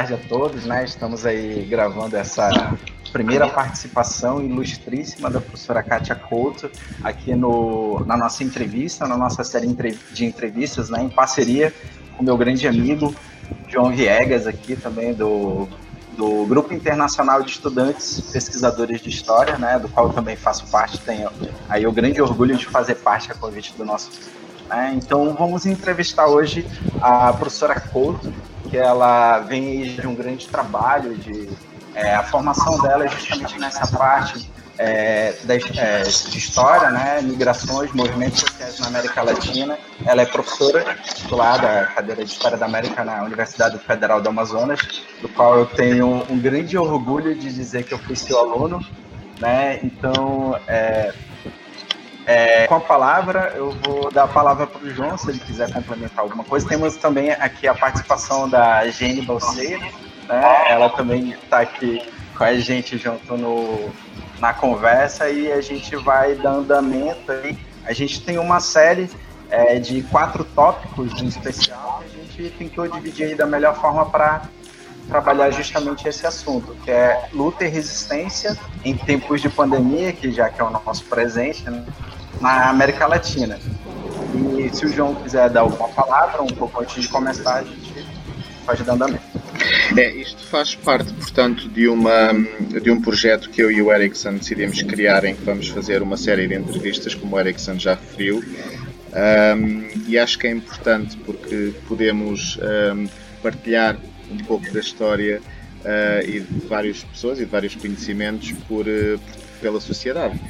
Tarde a todos, né? Estamos aí gravando essa primeira participação ilustríssima da professora Kátia Couto aqui no, na nossa entrevista, na nossa série de entrevistas, né, em parceria com meu grande amigo João Viegas aqui também do, do Grupo Internacional de Estudantes Pesquisadores de História, né, do qual também faço parte, tenho aí o grande orgulho de fazer parte a convite do nosso né? Então vamos entrevistar hoje a professora Couto, que ela vem de um grande trabalho de é, a formação dela é justamente nessa parte é, da, é, de história, né, migrações, movimentos sociais na América Latina. Ela é professora titular da cadeira de História da América na Universidade Federal do Amazonas, do qual eu tenho um grande orgulho de dizer que eu fui seu aluno. Né? Então, é, é, com a palavra, eu vou dar a palavra para o João, se ele quiser complementar alguma coisa. Temos também aqui a participação da Jane Balseiro, né? Ela também está aqui com a gente junto no, na conversa e a gente vai dar andamento aí. A gente tem uma série é, de quatro tópicos em especial que a gente tentou dividir aí da melhor forma para trabalhar justamente esse assunto, que é luta e resistência em tempos de pandemia, que já que é o nosso presente, né, na América Latina. E se o João quiser dar alguma palavra um pouco antes de começar, a gente faz de andamento. É, isto faz parte, portanto, de, uma, de um projeto que eu e o Ericsson decidimos criar, em que vamos fazer uma série de entrevistas, como o Ericsson já referiu. Um, e acho que é importante porque podemos um, partilhar um pouco da história uh, e de várias pessoas e de vários conhecimentos por, uh, pela sociedade.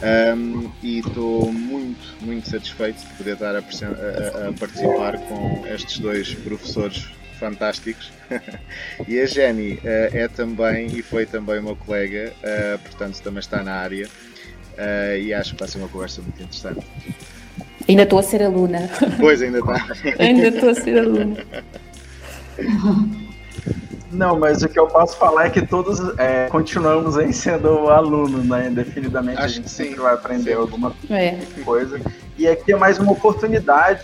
Um, e estou muito, muito satisfeito de poder estar a, a, a participar com estes dois professores fantásticos. e a Jenny uh, é também e foi também uma colega, uh, portanto também está na área uh, e acho que vai ser uma conversa muito interessante. Ainda estou a ser aluna. Pois, ainda está. ainda estou a ser aluna. Não, mas o que eu posso falar é que todos é, continuamos aí sendo alunos, né? Indefinidamente Acho a gente sempre vai aprender Sim. alguma É. coisa. E aqui é mais uma oportunidade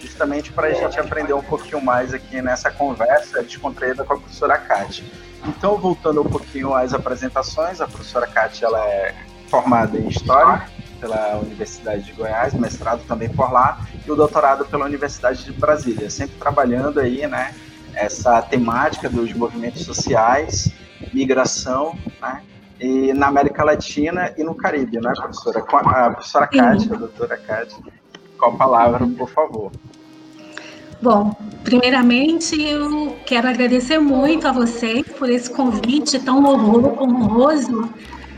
justamente para a gente aprender um pouquinho mais aqui nessa conversa descontraída com a professora Kátia. Então, voltando um pouquinho às apresentações, a professora Kátia ela é formada em História pela Universidade de Goiás, mestrado também por lá, e o doutorado pela Universidade de Brasília, sempre trabalhando aí, né, essa temática dos movimentos sociais, migração, né, e na América Latina e no Caribe, né, professora? Com a, a professora Kátia, a doutora Kátia, com a palavra, por favor. Bom, primeiramente eu quero agradecer muito a vocês por esse convite tão honro- honroso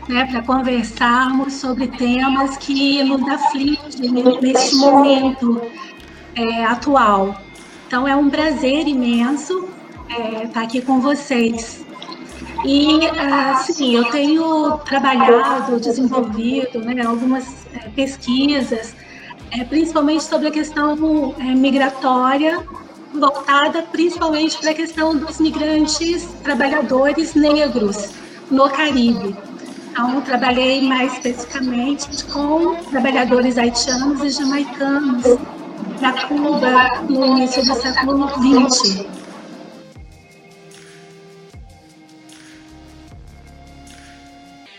né, para conversarmos sobre temas que nos afligem neste momento é, atual. Então é um prazer imenso é, estar aqui com vocês. E, assim, eu tenho trabalhado, desenvolvido né, algumas é, pesquisas, é, principalmente sobre a questão é, migratória, voltada principalmente para a questão dos migrantes trabalhadores negros no Caribe. Então, trabalhei mais especificamente com trabalhadores haitianos e jamaicanos na Cuba no início do século XX.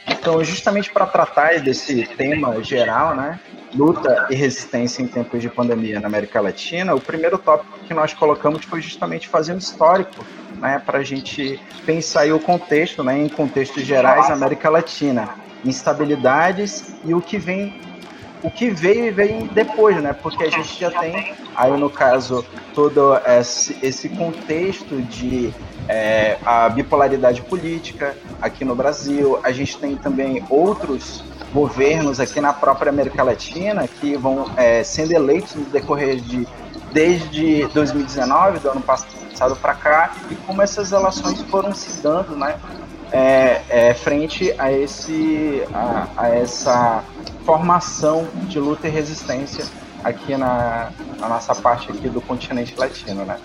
Então, justamente para tratar desse tema geral, né, luta e resistência em tempos de pandemia na América Latina, o primeiro tópico que nós colocamos foi justamente fazer um histórico, né, para a gente pensar o contexto, né, em contextos gerais, América Latina, instabilidades e o que vem o que veio e veio depois, né? Porque a gente já tem, aí no caso, todo esse, esse contexto de é, a bipolaridade política aqui no Brasil. A gente tem também outros governos aqui na própria América Latina que vão é, sendo eleitos no decorrer de desde 2019, do ano passado para cá, e como essas relações foram se dando, né? É, é, frente a, esse, a, a essa formação de luta e resistência aqui na, na nossa parte aqui do continente latino, né?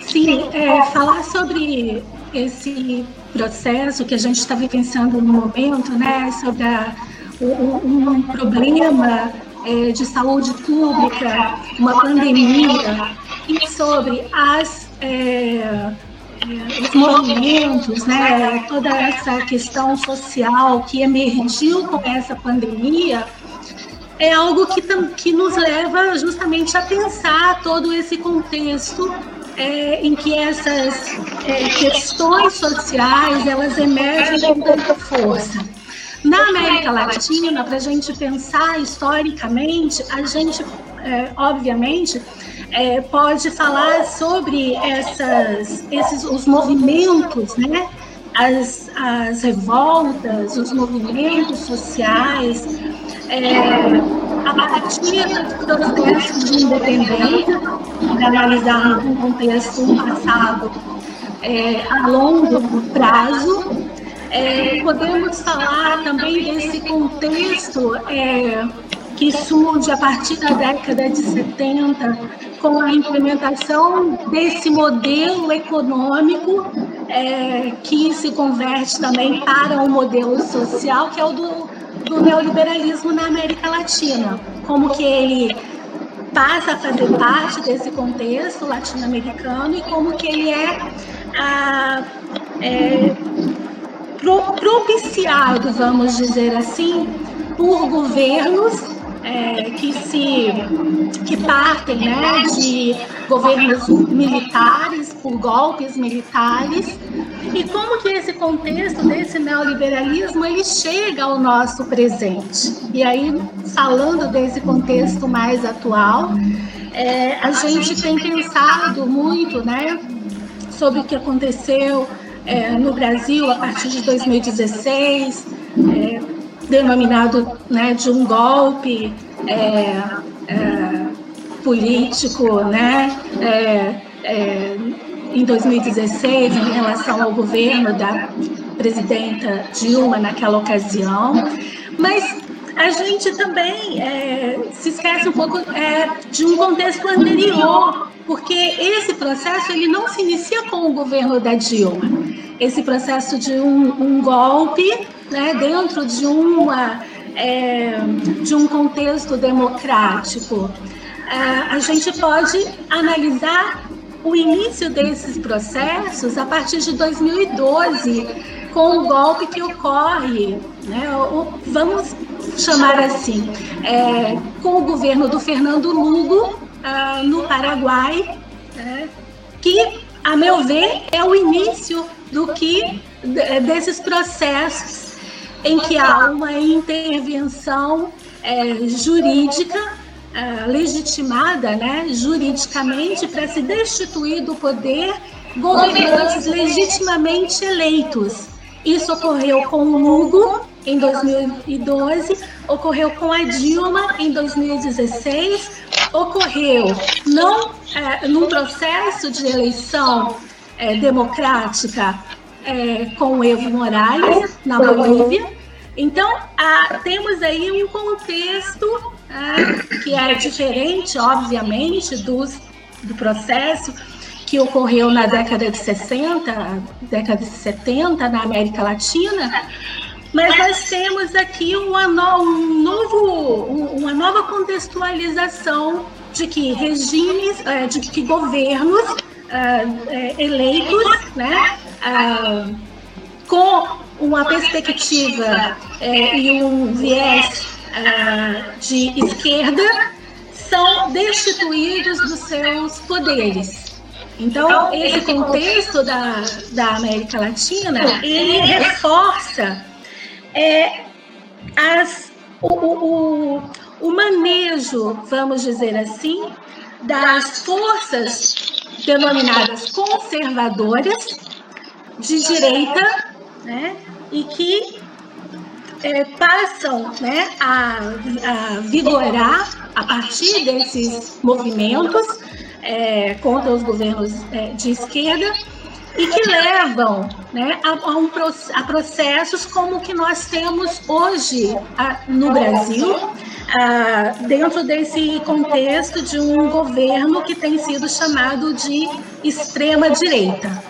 Sim, é, falar sobre esse processo que a gente está vivenciando no momento, né, sobre a, um, um problema é, de saúde pública, uma pandemia e sobre as, é, os movimentos, né, toda essa questão social que emergiu com essa pandemia, é algo que, que nos leva justamente a pensar todo esse contexto é, em que essas é, questões sociais elas emergem com tanta força. Na América Latina, para a gente pensar historicamente, a gente, é, obviamente, é, pode falar sobre essas, esses, os movimentos, né? as, as revoltas, os movimentos sociais, é, a partir do processo de independência, para analisar um contexto passado é, a longo prazo, é, podemos falar também desse contexto é, que surge a partir da década de 70, com a implementação desse modelo econômico é, que se converte também para um modelo social, que é o do, do neoliberalismo na América Latina. Como que ele passa a fazer parte desse contexto latino-americano e como que ele é, a, é propiciado, vamos dizer assim, por governos é, que se que partem né, de governos militares, por golpes militares, e como que esse contexto desse neoliberalismo ele chega ao nosso presente. E aí, falando desse contexto mais atual, é, a gente tem pensado muito né, sobre o que aconteceu é, no Brasil a partir de 2016, é, denominado né, de um golpe é, é, político, né, é, em 2016, em relação ao governo da presidenta Dilma naquela ocasião, mas a gente também é, se esquece um pouco é, de um contexto anterior, porque esse processo ele não se inicia com o governo da Dilma. Esse processo de um, um golpe né, dentro de, uma, é, de um contexto democrático. É, a gente pode analisar o início desses processos a partir de 2012, com o golpe que ocorre, né, vamos chamar assim, é, com o governo do Fernando Lugo ah, no Paraguai, né, que, a meu ver, é o início do que desses processos em que há uma intervenção é, jurídica é, legitimada, né, juridicamente, para se destituir do poder governantes legitimamente eleitos. Isso ocorreu com o Lugo em 2012, ocorreu com a Dilma em 2016, ocorreu não é, num processo de eleição é, democrática é, com o Evo Morales na Bolívia. Então, temos aí um contexto ah, que é diferente, obviamente, dos, do processo que ocorreu na década de 60, década de 70 na América Latina, mas nós temos aqui uma, no, um novo, uma nova contextualização de que regimes, é, de que governos é, eleitos, né, ah, com uma perspectiva e um viés ah, de esquerda são destituídos dos seus poderes. Então, esse contexto da, da América Latina, ele reforça é, as, o, o, o manejo, vamos dizer assim, das forças denominadas conservadoras de direita, né, e que é, passam né, a, a, vigorar a partir desses movimentos é, contra os governos é, de esquerda e que levam né, a, a, um, a processos como o que nós temos hoje a, no Brasil, dentro desse contexto de um governo que tem sido chamado de extrema-direita.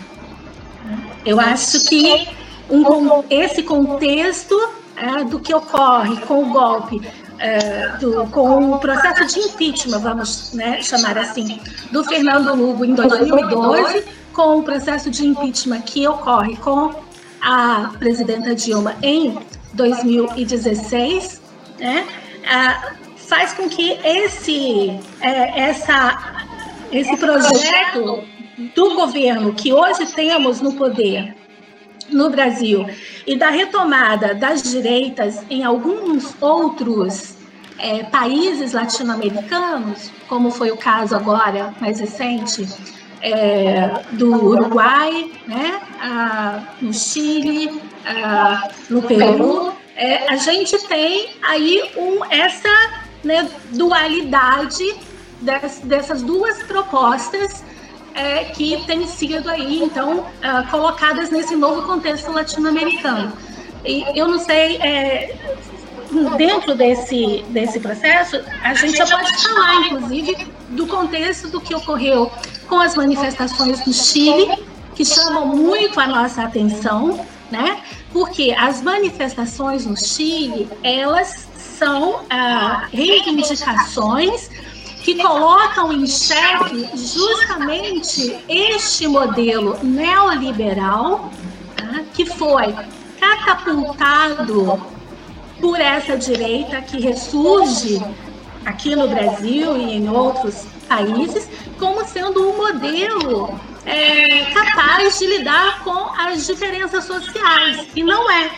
Eu acho que um, esse contexto é, do que ocorre com o golpe é, do, com o processo de impeachment, vamos né, chamar assim, do Fernando Lugo em 2012, com o processo de impeachment que ocorre com a presidenta Dilma em 2016, né, faz com que esse, é, essa, esse projeto do governo que hoje temos no poder no Brasil e da retomada das direitas em alguns outros é, países latino-americanos, como foi o caso agora mais recente é, do Uruguai, né, a, no Chile, a, no Peru, é, a gente tem aí um, essa né, dualidade das, dessas duas propostas é, que têm sido aí, então, uh, colocadas nesse novo contexto latino-americano. E eu não sei, é, dentro desse, desse processo, a gente já pode falar, inclusive, do contexto do que ocorreu com as manifestações no Chile, que chamam muito a nossa atenção, né? Porque as manifestações no Chile, elas são ah, reivindicações que colocam em xeque justamente este modelo neoliberal tá, que foi catapultado por essa direita que ressurge aqui no Brasil e em outros países como sendo um modelo é, capaz de lidar com as diferenças sociais e não é.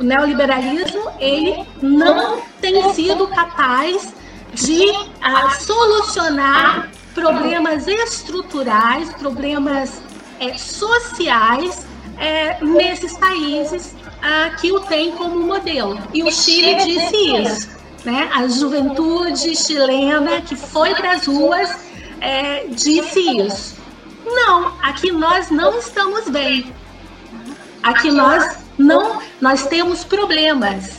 O neoliberalismo ele não tem sido capaz de uh, solucionar problemas estruturais, problemas é, sociais é, nesses países uh, que o têm como modelo. E o Chile disse isso. Né? A juventude chilena que foi para as ruas é, disse isso. Não, aqui nós não estamos bem. Aqui nós não, nós temos problemas.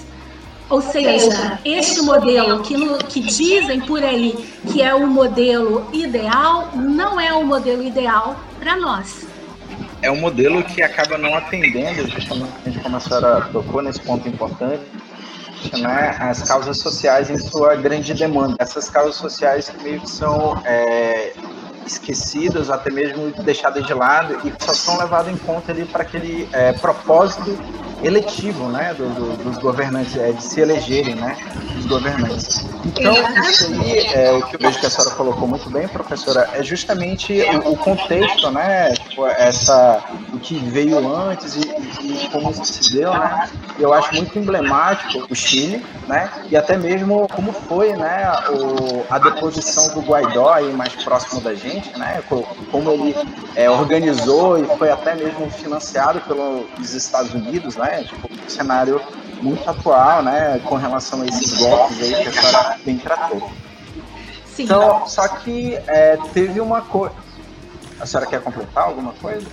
Ou seja, este modelo que, no, que dizem por aí que é o modelo ideal, não é o modelo ideal para nós. É um modelo que acaba não atendendo, justamente como a senhora tocou nesse ponto importante, né, as causas sociais em sua grande demanda. Essas causas sociais que meio que são é, esquecidas, até mesmo deixadas de lado e só são levadas em conta ali para aquele é, propósito eletivo, né, do, do, dos governantes, é, de se elegerem, né, os governantes. Então, isso aí, é, o que eu vejo que a senhora colocou muito bem, professora, é justamente o, o contexto, né, tipo, essa, o que veio antes e, como se deu, né, eu acho muito emblemático o Chile, né, e até mesmo como foi, né, o, a deposição do Guaidó aí mais próximo da gente, né, como ele é, organizou e foi até mesmo financiado pelos Estados Unidos, né, né? Tipo, um cenário muito atual, né? Com relação a esses golpes aí que a senhora bem tratou. Sim. Então, só que é, teve uma coisa. A senhora quer completar alguma coisa?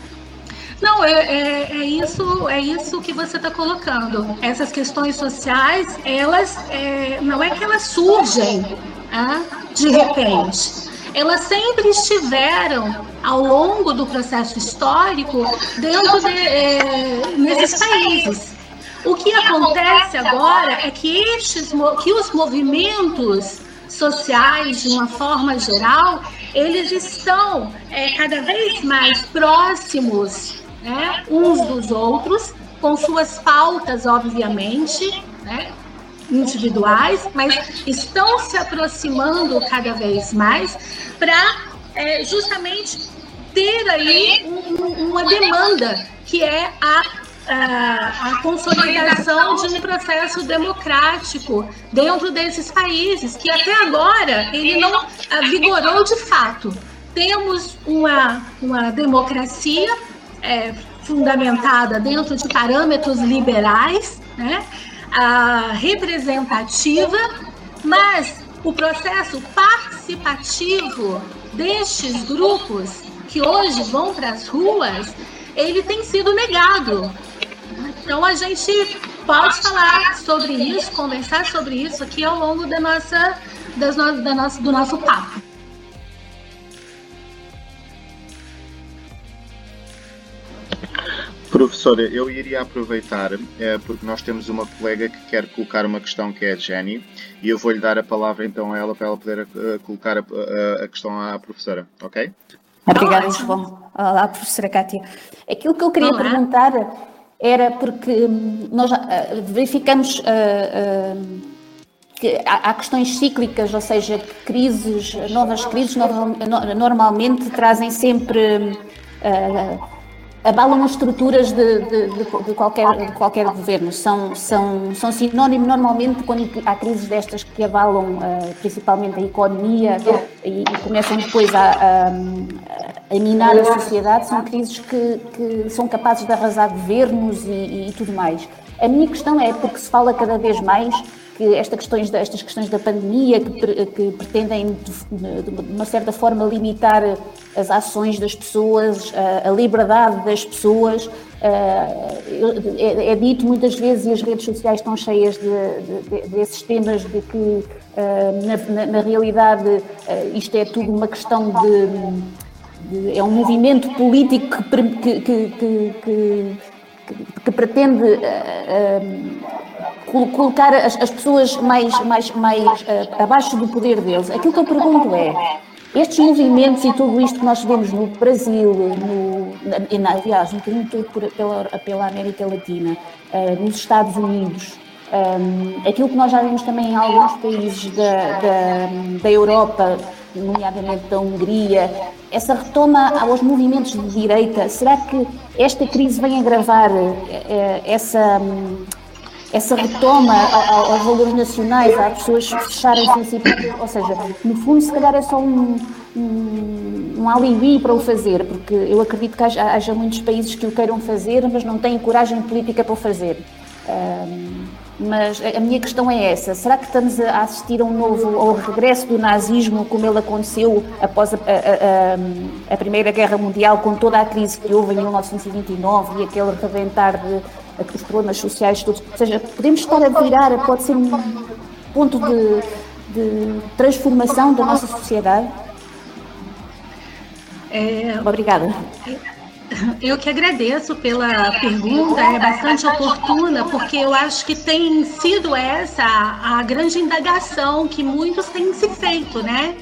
Não, é, é, é, isso, é isso que você está colocando. Essas questões sociais, elas é, não é que elas surgem ah, de repente. Elas sempre estiveram ao longo do processo histórico dentro de, é, nesses países. O que acontece agora é que, estes, que os movimentos sociais, de uma forma geral, eles estão é, cada vez mais próximos né, uns dos outros, com suas pautas, obviamente, né, individuais, mas estão se aproximando cada vez mais para é, justamente ter aí um, uma demanda, que é a, a, a, consolidação de um processo democrático dentro desses países, que até agora ele não vigorou de fato. Temos uma, uma democracia é, fundamentada dentro de parâmetros liberais, né, a representativa, mas o processo participativo destes grupos que hoje vão para as ruas, ele tem sido negado. Então a gente pode falar sobre isso, conversar sobre isso aqui ao longo da nossa, das no, da nossa, do nosso papo. Professora, eu iria aproveitar, é, porque nós temos uma colega que quer colocar uma questão que é a Jenny, e eu vou-lhe dar a palavra então a ela para ela poder uh, colocar a, a, a, questão à professora, ok? Obrigada, João. Olá, professora Kátia. Aquilo que eu queria Olá. perguntar era porque hum, nós uh, verificamos uh, que há, questões cíclicas, ou seja, crises, novas crises normalmente trazem sempre uh, abalam as estruturas de, de, de, qualquer, de qualquer governo. São, são, são sinónimo normalmente quando há crises destas que abalam uh, principalmente a economia e, e começam depois a, a, a, minar a sociedade, são crises que, que são capazes de arrasar governos e, e tudo mais. A minha questão é porque se fala cada vez mais que esta questões, estas questões da pandemia que, que pretendem de, uma certa forma limitar as ações das pessoas, a, a liberdade das pessoas. É, é, dito muitas vezes e as redes sociais estão cheias de, de, desses temas de que na, na, na realidade isto é tudo uma questão de, é um movimento político que, que, que, que pretende colocar as, as pessoas mais, mais, mais uh, abaixo do poder deles. Aquilo que eu pergunto é, estes movimentos e tudo isto que nós vemos no Brasil, no, na, aliás, um bocadinho tudo por, pela, pela América Latina, uh, nos Estados Unidos, um, aquilo que nós já vimos também em alguns países da, da, da Europa, nomeadamente da Hungria, essa retoma aos movimentos de direita, será que esta crise vem agravar essa essa retoma aos valores nacionais, às pessoas fecharem-se em si, ou seja, no fundo, se calhar é só um, um, um alibi para o fazer, porque eu acredito que haja, haja, muitos países que o queiram fazer, mas não têm coragem política para o fazer. Um, mas a minha questão é essa: será que estamos a assistir a um novo ao regresso do nazismo, como ele aconteceu após a, a, a, a Primeira Guerra Mundial, com toda a crise que houve em 1929 e aquele reventar de os problemas sociais todos. Ou seja, podemos estar a virar, pode ser um ponto de, de transformação da nossa sociedade. É, Obrigada. Eu que agradeço pela pergunta, é bastante oportuna, porque eu acho que tem sido essa a grande indagação que muitos têm se feito, né?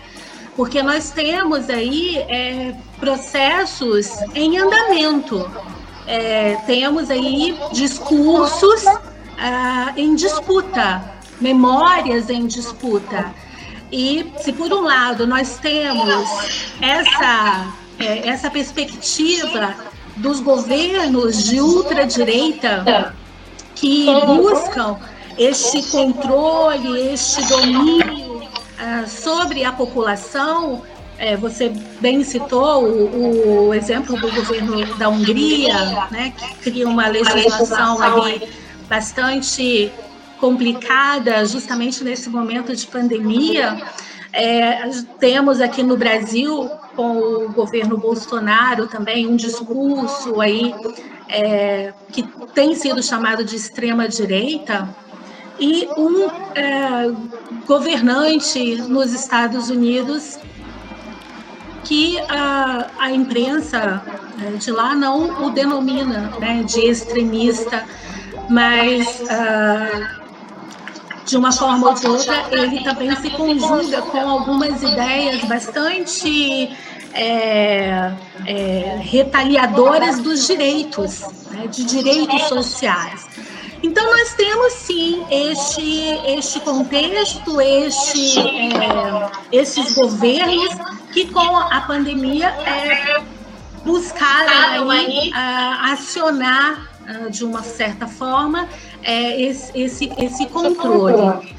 Porque nós temos aí é, processos em andamento é, temos aí discursos ah, em disputa, memórias em disputa. E se por um lado nós temos essa, é, essa perspectiva dos governos de ultradireita que buscam este controle, este domínio ah, sobre a população, é, você bem citou o, o, exemplo do governo da Hungria, né, que cria uma legislação ali bastante complicada, justamente nesse momento de pandemia. É, temos aqui no Brasil, com o governo Bolsonaro, também um discurso aí é, que tem sido chamado de extrema direita, e um é, governante nos Estados Unidos que a, a imprensa né, de lá não o denomina né, de extremista, mas uh, de uma forma ou de outra ele também se conjuga com algumas ideias bastante é, é, retaliadoras dos direitos, né, de direitos sociais. Então, nós temos sim este, este contexto, este, é, esses governos que, com a pandemia, é, buscaram aí, a, acionar a, de uma certa forma é, esse, esse, esse controle.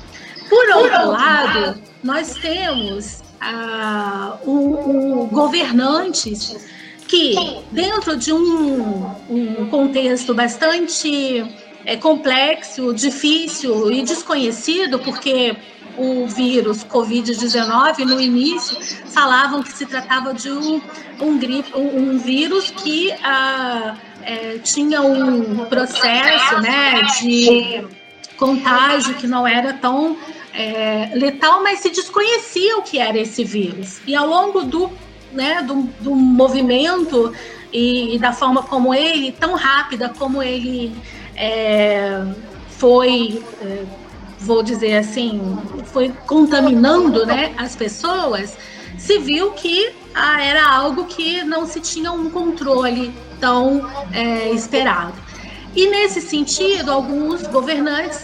Por outro lado, nós temos a, o, o governantes que, dentro de um, um contexto bastante é, complexo, difícil e desconhecido, porque o vírus Covid-19, no início, falavam que se tratava de um, um, gripe, um, um vírus que ah, é, tinha um processo né, de contágio que não era tão é, letal, mas se desconhecia o que era esse vírus. E ao longo do, né, do, do movimento e, e da forma como ele, tão rápida como ele é, foi, é, vou dizer assim, foi contaminando né, as pessoas, se viu que ah, era algo que não se tinha um controle tão é, esperado. E nesse sentido, alguns governantes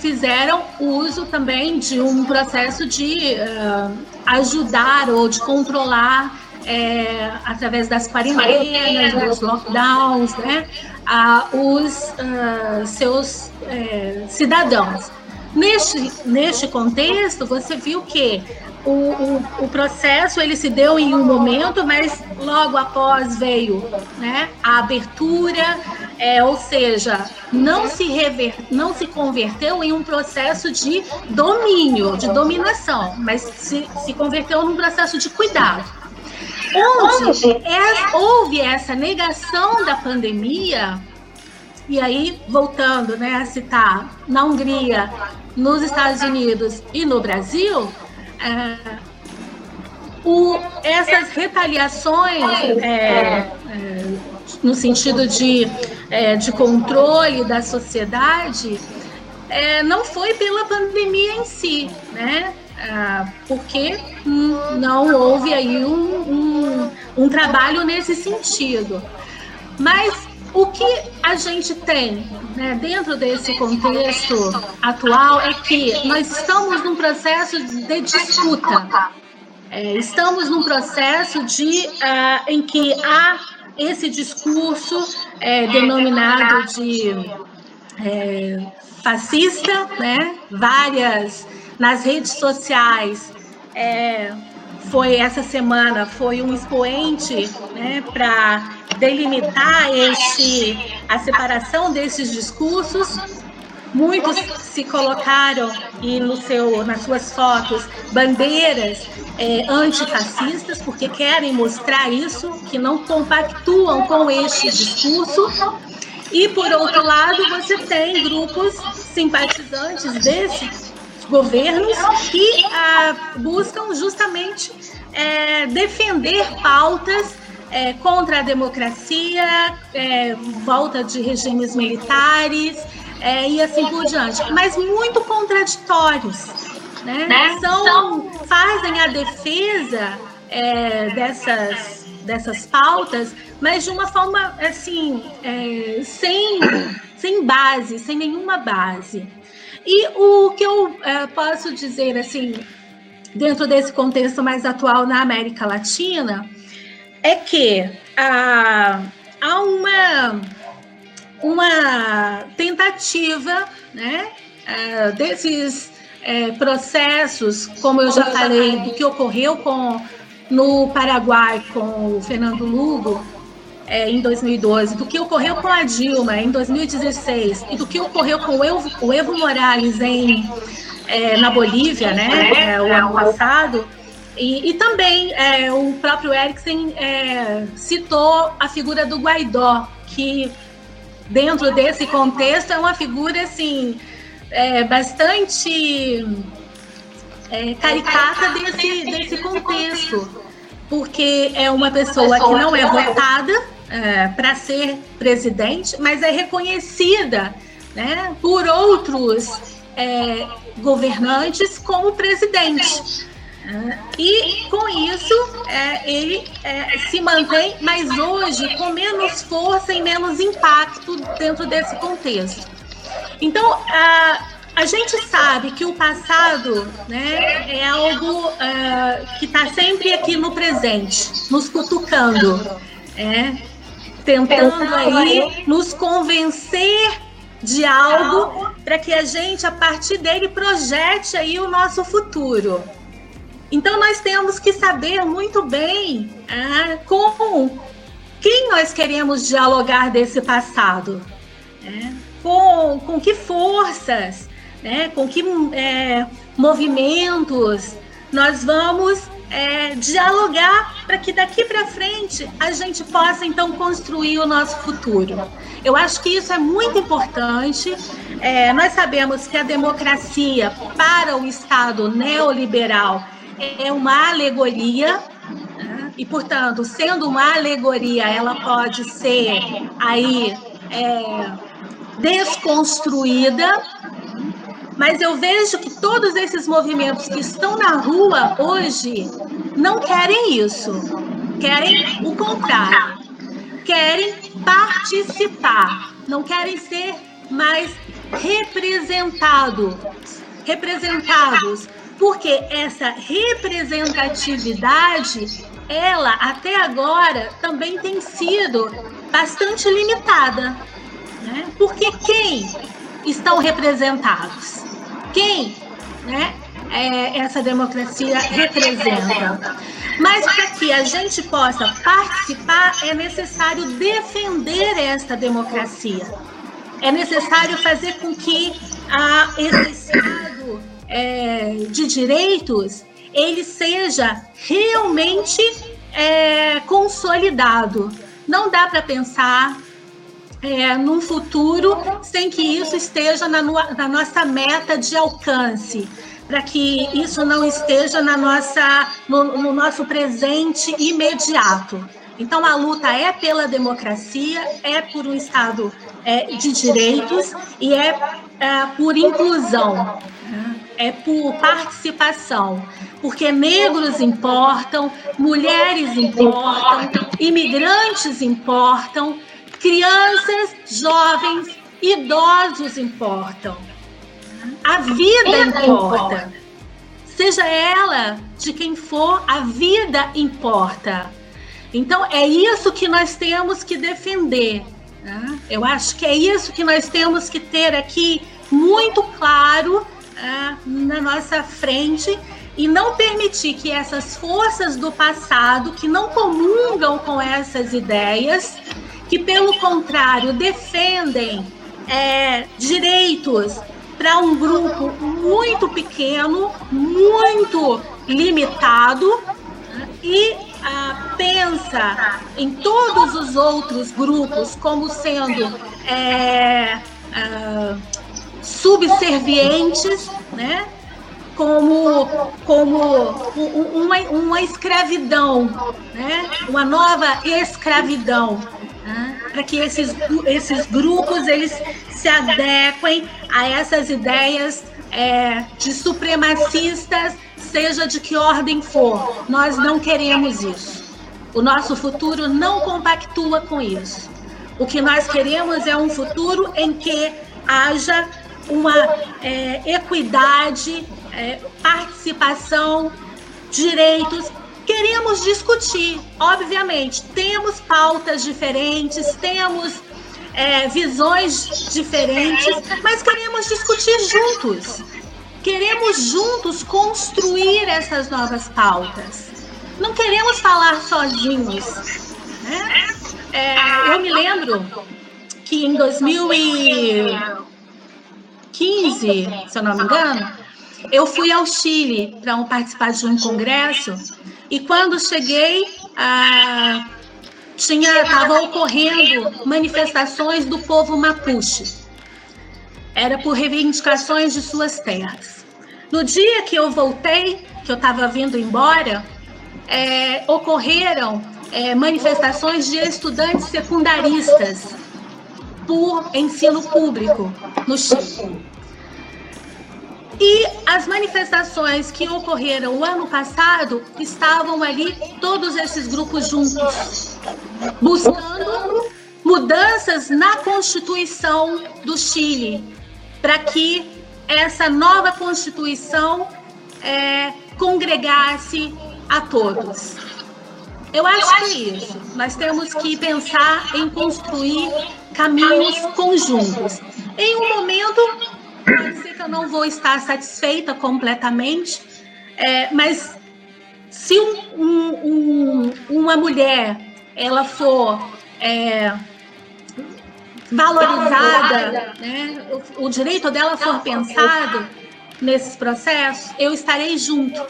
fizeram uso também de um processo de uh, ajudar ou de controlar é, através das quarentenas, dos lockdowns, né, a, os uh, seus é, cidadãos. Neste, neste contexto, você viu que o, o, o, processo ele se deu em um momento, mas logo após veio né, a abertura, é, ou seja, não se, rever, não se converteu em um processo de domínio, de dominação, mas se, se converteu num processo de cuidado. Onde é, houve essa negação da pandemia, e aí, voltando né, a citar, na Hungria, nos Estados Unidos e no Brasil, é, o, essas retaliações é, é, no sentido de, é, de controle da sociedade é, não foi pela pandemia em si, né? Porque não houve aí um, um, um trabalho nesse sentido. Mas o que a gente tem né, dentro desse contexto atual é que nós estamos num processo de disputa. É, estamos num processo de, uh, em que há esse discurso é, denominado de é, fascista, né? Várias nas redes sociais. É, foi essa semana foi um expoente né, para delimitar este, a separação desses discursos. Muitos se colocaram e no seu, nas suas fotos bandeiras é, antifascistas, porque querem mostrar isso, que não compactuam com este discurso. E, por outro lado, você tem grupos simpatizantes desses governos que ah, buscam justamente é, defender pautas é, contra a democracia, é, volta de regimes militares e assim por diante, mas muito contraditórios. Né? né? São, fazem a defesa dessas, dessas pautas, mas de uma forma assim, é, sem, sem base, sem nenhuma base. E o que eu é, posso dizer assim, dentro desse contexto mais atual na América Latina, é que há, há uma, uma tentativa né, é, desses é, processos, como eu já falei, do que ocorreu com, no Paraguai com o Fernando Lugo, é, em 2012, do que ocorreu com a Dilma em 2016 e do que ocorreu com o Evo, o Evo Morales em, é, na Bolívia, né, é, o ano passado, e, e também é, o próprio Eriksen é, citou a figura do Guaidó, que dentro desse contexto é uma figura assim é, bastante é, caricata desse, desse contexto, porque é uma pessoa que não é votada é, para ser presidente, mas é reconhecida né, por outros é, governantes como presidente. E com isso é, ele é, se mantém, mas hoje com menos força e menos impacto dentro desse contexto. Então, a, a gente sabe que o passado né, é algo uh, que está sempre aqui no presente, nos cutucando, é, tentando aí nos convencer de algo para que a gente, a partir dele, projete aí o nosso futuro. Então nós temos que saber muito bem ah, com quem nós queremos dialogar desse passado, né? com, com que forças, né? com que é, movimentos nós vamos é, dialogar para que daqui para frente a gente possa então construir o nosso futuro. Eu acho que isso é muito importante. É, nós sabemos que a democracia para o Estado neoliberal é uma alegoria. Né? e, portanto, sendo uma alegoria, ela pode ser aí é, desconstruída, mas eu vejo que todos esses movimentos que estão na rua hoje não querem isso, querem o contrário, querem participar, não querem ser mais representados, representados, porque essa representatividade, ela até agora também tem sido bastante limitada, né? Porque quem estão representados? Quem, né? É, essa democracia representa. Mas para que a gente possa participar, é necessário defender esta democracia. É necessário fazer com que a, esse Estado é, de direitos ele seja realmente é, consolidado. Não dá para pensar é, num futuro sem que isso esteja na, na nossa meta de alcance, para que isso não esteja na nossa, no, no nosso presente imediato. Então, a luta é pela democracia, é por um Estado é, de direitos e é, é por inclusão, é por participação, porque negros importam, mulheres importam, imigrantes importam, Crianças, jovens, idosos importam. A vida importa. Seja ela de quem for, a vida importa. Então, é isso que nós temos que defender. Né? Eu acho que é isso que nós temos que ter aqui muito claro uh, na nossa frente e não permitir que essas forças do passado, que não comungam com essas ideias, que, pelo contrário, defendem é, direitos para um grupo muito pequeno, muito limitado, e ah, pensa em todos os outros grupos como sendo é, ah, subservientes, né? como, como uma, uma escravidão, né? uma nova escravidão para que esses, esses grupos eles se adequem a essas ideias é, de supremacistas, seja de que ordem for. Nós não queremos isso. O nosso futuro não compactua com isso. O que nós queremos é um futuro em que haja uma é, equidade, é, participação, direitos Queremos discutir, obviamente, temos pautas diferentes, temos é, visões diferentes, mas queremos discutir juntos. Queremos juntos construir essas novas pautas. Não queremos falar sozinhos. Né? É, eu me lembro que em 2015, se eu não me engano, eu fui ao Chile para participar de um congresso e quando cheguei, tinha estava ocorrendo manifestações do povo mapuche. Era por reivindicações de suas terras. No dia que eu voltei, que eu estava vindo embora, é, ocorreram é, manifestações de estudantes secundaristas por ensino público no Chile. E as manifestações que ocorreram o ano passado estavam ali todos esses grupos juntos, buscando mudanças na Constituição do Chile, para que essa nova Constituição é, congregasse a todos. Eu acho que é isso. Nós temos que pensar em construir caminhos conjuntos. Em um momento Pode ser que eu não vou estar satisfeita completamente, é, mas se um, um, um, uma mulher ela for é, valorizada, né, o, o, direito dela for pensado nesses processos, eu estarei junto.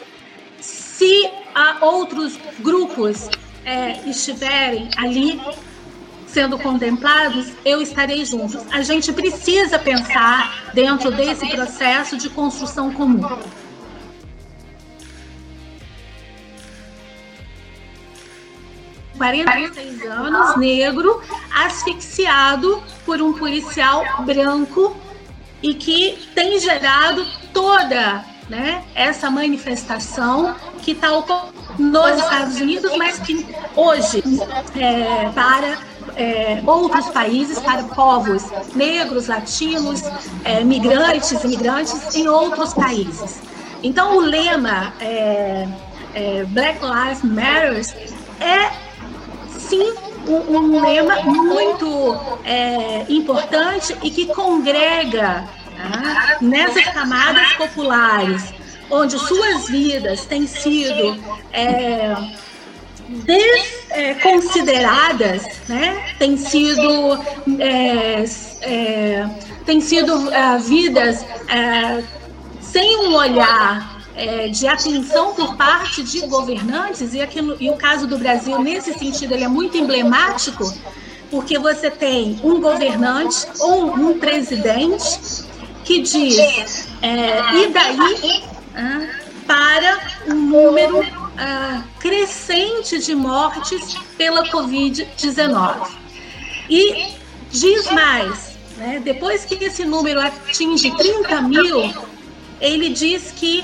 Se há outros grupos é, estiverem ali sendo contemplados, eu estarei junto. A gente precisa pensar dentro desse processo de construção comum. 46 anos, negro, asfixiado por um policial branco e que tem gerado toda né, essa manifestação que está ocorrendo nos Estados Unidos, mas que hoje, é, para é, outros países, para povos negros, latinos, é, migrantes, imigrantes em outros países. Então, o lema é, é, Black Lives Matter é, sim, um, um lema muito é, importante e que congrega tá, nessas camadas populares, onde suas vidas têm sido é, desconsideradas, né? têm sido, é, é, têm sido é, vidas é, sem um olhar é, de atenção por parte de governantes, e, aqui no, e o caso do Brasil, nesse sentido, ele é muito emblemático, porque você tem um governante ou um presidente que diz, e daí para um número ah, crescente de mortes pela Covid-19. E diz mais, né, depois que esse número atinge 30 mil, ele diz que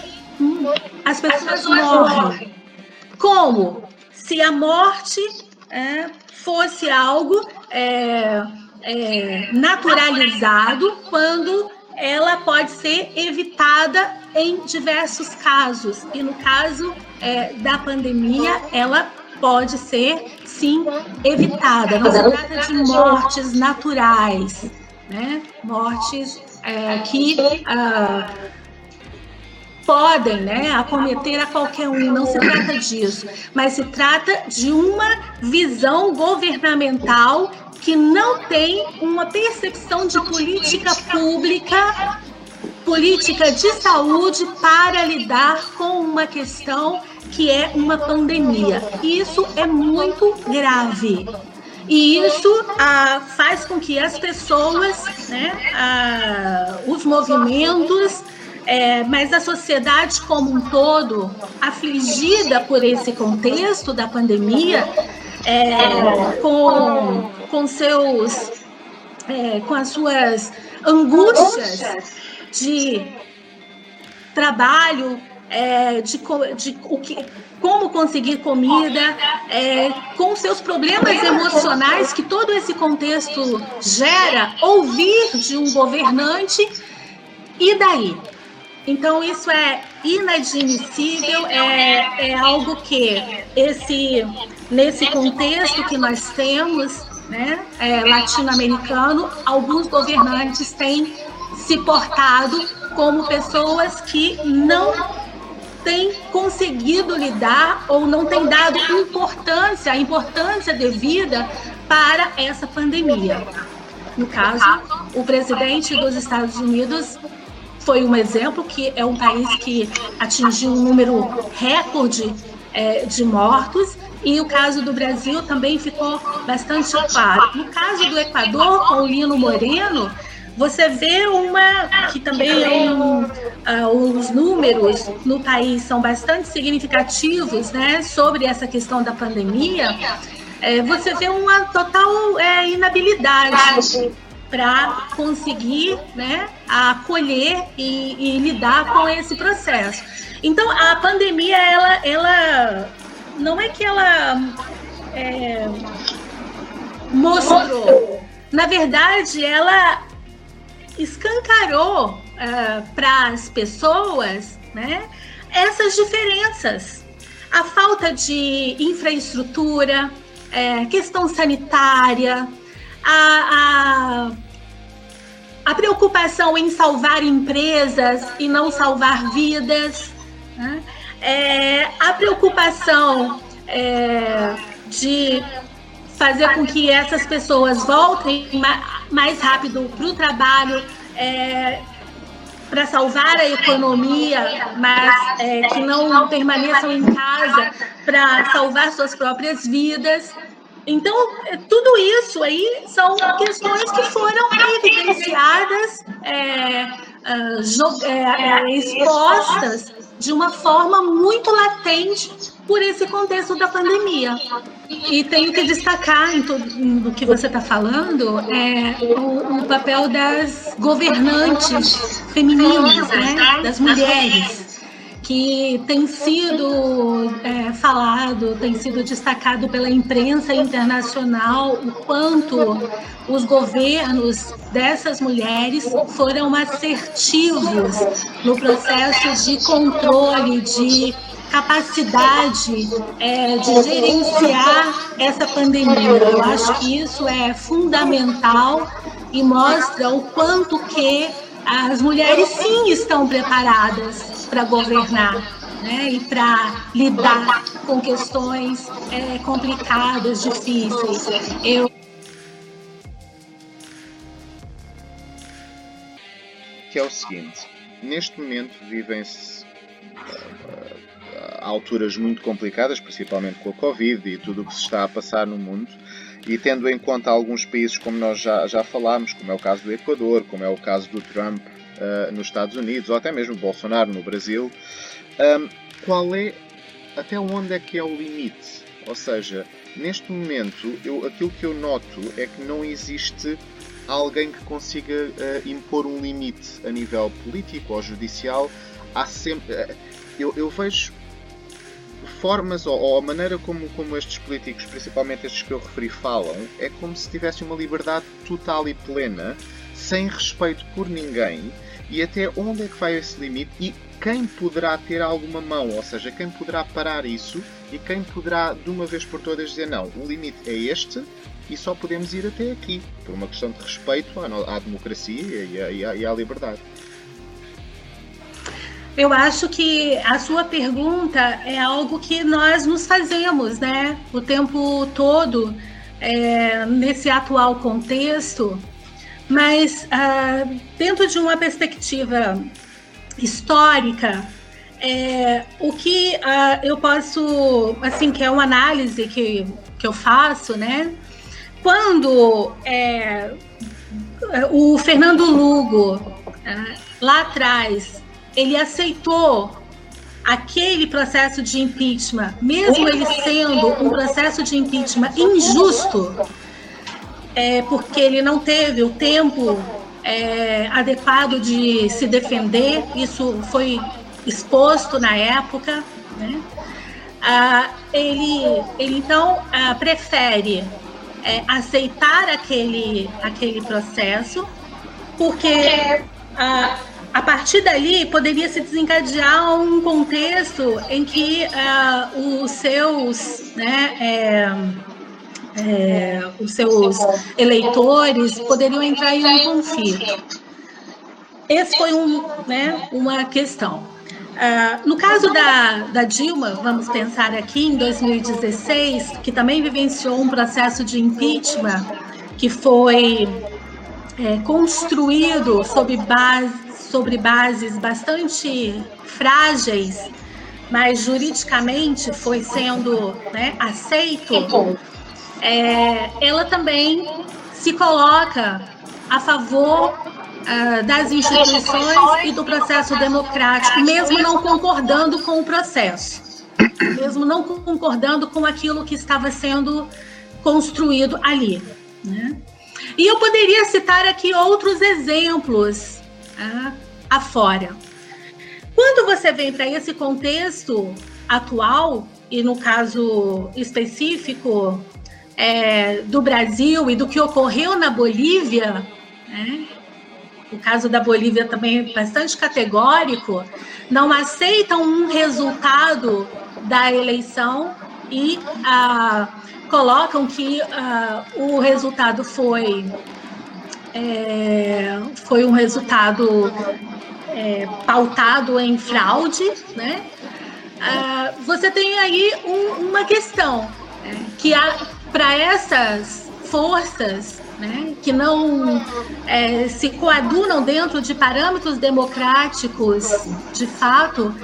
as pessoas morrem. Como? Se a morte é, fosse algo é, é, naturalizado, quando ela pode ser evitada em diversos casos. E no caso é, da pandemia, ela pode ser, sim, evitada. Não se trata de mortes naturais, né? mortes é, que. Uh, podem né, acometer a qualquer um, não se trata disso, mas se trata de uma visão governamental que não tem uma percepção de política pública, política de saúde para lidar com uma questão que é uma pandemia. Isso é muito grave. E isso ah, faz com que as pessoas, né, ah, os movimentos, é, mas a sociedade como um todo, afligida por esse contexto da pandemia, é, com, com seus, é, com as suas angústias de trabalho, é, de, de o que, como conseguir comida, é, com seus problemas emocionais que todo esse contexto gera, ouvir de um governante e daí? Então, isso é inadmissível, é, é algo que esse, nesse contexto que nós temos, né, é, latino-americano, alguns governantes têm se portado como pessoas que não têm conseguido lidar ou não têm dado importância, a importância devida para essa pandemia. No caso, o presidente dos Estados Unidos foi um exemplo que é um país que atingiu um número recorde é, de mortos e o caso do Brasil também ficou bastante claro. No caso do Equador, com o Lino Moreno, você vê uma que também é um, uh, os números no país são bastante significativos, né, sobre essa questão da pandemia. É, você vê uma total é, inabilidade para conseguir né, acolher e, e, lidar com esse processo. Então, a pandemia, ela, ela não é que ela é, mostrou, na verdade, ela escancarou é, para as pessoas né, essas diferenças. A falta de infraestrutura, é, questão sanitária, a, a, a preocupação em salvar empresas e não salvar vidas, né? é, a preocupação é, de fazer com que essas pessoas voltem mais rápido para o trabalho, é, para salvar a economia, mas é, que não permaneçam em casa para salvar suas próprias vidas. Então, é, tudo isso aí são questões que foram evidenciadas, é, é, é, expostas de uma forma muito latente por esse contexto da pandemia. E, tenho que destacar em tudo que você está falando é, o, o, papel das governantes femininas, né, das mulheres, que tem sido é, falado, tem sido destacado pela imprensa internacional o quanto os governos dessas mulheres foram assertivos no processo de controle, de capacidade é, de gerenciar essa pandemia. Eu acho que isso é fundamental e mostra o quanto que as mulheres sim estão preparadas para governar. Né, e para lidar com questões é, complicadas, difíceis. Eu que é o seguinte: neste momento vivem-se alturas muito complicadas, principalmente com a Covid e tudo o que se está a passar no mundo, e tendo em conta alguns países como nós já, já falámos, como é o caso do Equador, como é o caso do Trump uh, nos Estados Unidos, ou até mesmo Bolsonaro no Brasil, um, qual é, até onde é que é o limite? Ou seja, neste momento, eu, aquilo que eu noto é que não existe alguém que consiga uh, impor um limite a nível político ou judicial. Há sempre. Uh, eu, eu vejo formas ou, ou, a maneira como, como estes políticos, principalmente estes que eu referi, falam, é como se tivessem uma liberdade total e plena, sem respeito por ninguém, e até onde é que vai esse limite e quem poderá ter alguma mão, ou seja, quem poderá parar isso e quem poderá de uma vez por todas dizer não, o limite é este e só podemos ir até aqui, por uma questão de respeito à, à democracia e à, e à liberdade. Eu acho que a sua pergunta é algo que nós nos fazemos, né? O tempo todo, é, nesse atual contexto, mas ah, dentro de uma perspectiva histórica, é, o que ah, eu posso, assim, que é uma análise que, que eu faço, né? Quando é, o Fernando Lugo, ah, lá atrás, ele aceitou aquele processo de impeachment, mesmo ele sendo um processo de impeachment injusto, é, porque ele não teve o tempo é, adequado de se defender, isso foi exposto na época, né? ah, ele, ele então ah, prefere é, aceitar aquele, aquele processo, porque ah, a partir dali poderia se desencadear um contexto em que uh, os seus, né, é, é, os seus eleitores poderiam entrar em um conflito. Esse foi um, né, uma questão. Uh, no caso da, da Dilma, vamos pensar aqui em 2016, que também vivenciou um processo de impeachment que foi é, construído sob base sobre bases bastante frágeis, mas juridicamente foi sendo né, aceito, é, ela também se coloca a favor uh, das instituições e do processo democrático, mesmo não concordando com o processo, mesmo não concordando com aquilo que estava sendo construído ali. Né? E eu poderia citar aqui outros exemplos ah, afora. Quando você vem para esse contexto atual, e no caso específico é, do Brasil e do que ocorreu na Bolívia, né? o caso da Bolívia também é bastante categórico, não aceitam um resultado da eleição e ah, colocam que ah, o resultado foi é, foi um resultado é, pautado em fraude, né? Ah, você tem aí um, uma questão é, que para essas forças né, que não é, se coadunam dentro de parâmetros democráticos de fato,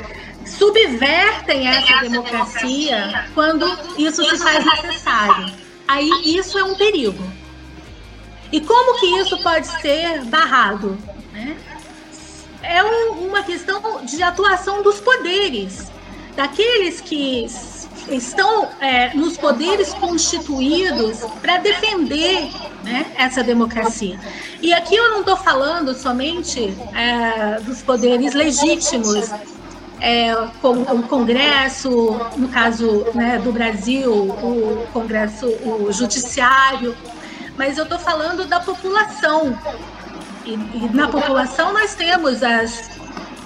subvertem essa democracia quando isso se faz necessário. Aí isso é um perigo. E como que isso pode ser barrado? Né? É um, uma questão de atuação dos poderes, daqueles que estão é, nos poderes constituídos para defender né, essa democracia. E aqui eu não estou falando somente é, dos poderes legítimos, é, como o Congresso, no caso né, do Brasil, o Congresso, o Judiciário, mas eu estou falando da população. E, e, na população nós temos as,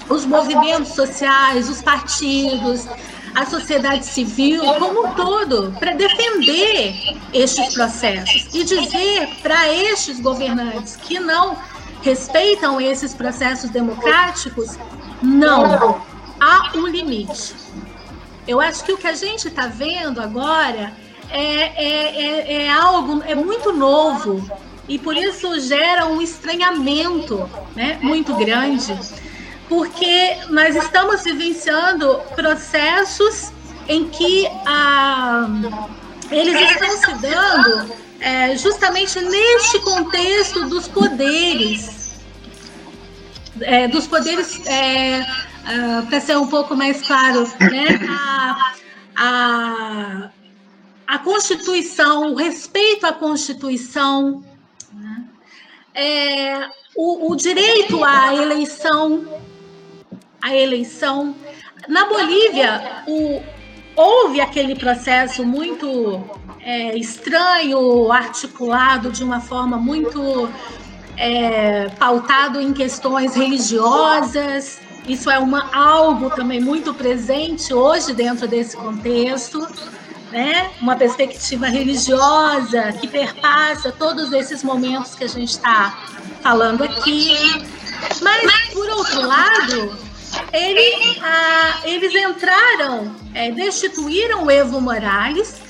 os movimentos sociais, os partidos, a sociedade civil como um todo para defender estes processos e dizer para estes governantes que não respeitam esses processos democráticos, não, há um limite. Eu acho que o que a gente está vendo agora é, é, é, é algo, é muito novo. E por isso gera um estranhamento né, muito grande. Porque nós estamos vivenciando processos em que ah, eles estão se dando é, justamente neste contexto dos poderes, é, dos poderes, é, ah, para ser um pouco mais claro, né, a, a, a Constituição, o respeito à Constituição, né, é, o, o direito à eleição a eleição. Na Bolívia, o, houve aquele processo muito é, estranho, articulado de uma forma muito é, pautado em questões religiosas. Isso é uma, algo também muito presente hoje dentro desse contexto. Né? Uma perspectiva religiosa que perpassa todos esses momentos que a gente está falando aqui. Mas, por outro lado, ele, ah, eles entraram, é, destituíram o Evo Morales,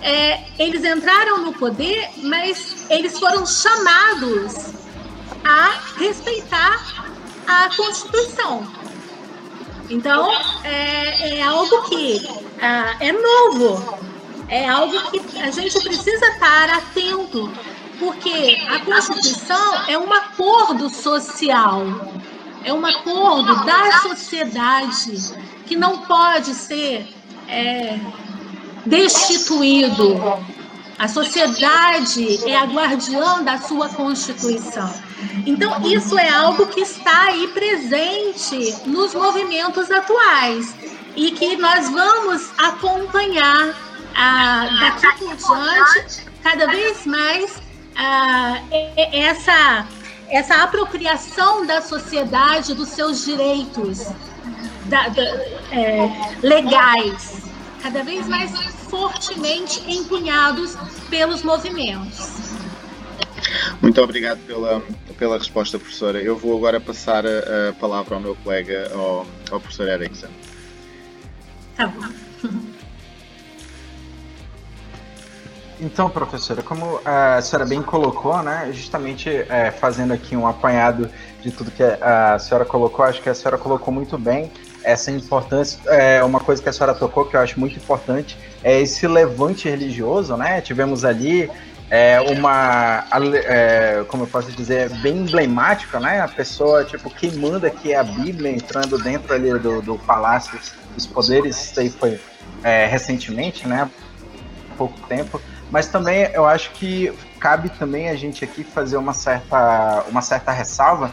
é, eles entraram no poder, mas eles foram chamados a respeitar a Constituição. Então, é, é algo que ah, é novo, é algo que a gente precisa estar atento, porque a Constituição é um acordo social é um acordo da sociedade que não pode ser é, destituído. A sociedade é a guardiã da sua Constituição. Então, isso é algo que está aí presente nos movimentos atuais e que nós vamos acompanhar ah, daqui por diante cada vez mais ah, essa essa apropriação da sociedade dos seus direitos da, da, é, legais, cada vez mais fortemente empunhados pelos movimentos. Muito obrigado pela, pela resposta, professora. Eu vou agora passar a, a palavra ao meu colega, ao, ao professor Erickson. Tá bom. Então, professora, como a senhora bem colocou, né, justamente é, fazendo aqui um apanhado de tudo que a senhora colocou, acho que a senhora colocou muito bem essa importância. É, uma coisa que a senhora tocou que eu acho muito importante é esse levante religioso, né? Tivemos ali é, uma, é, como eu posso dizer, bem emblemática, né? A pessoa, tipo, quem manda que é a Bíblia entrando dentro ali do, do Palácio dos Poderes, isso aí foi é, recentemente, né? Há pouco tempo mas também eu acho que cabe também a gente aqui fazer uma certa, uma certa ressalva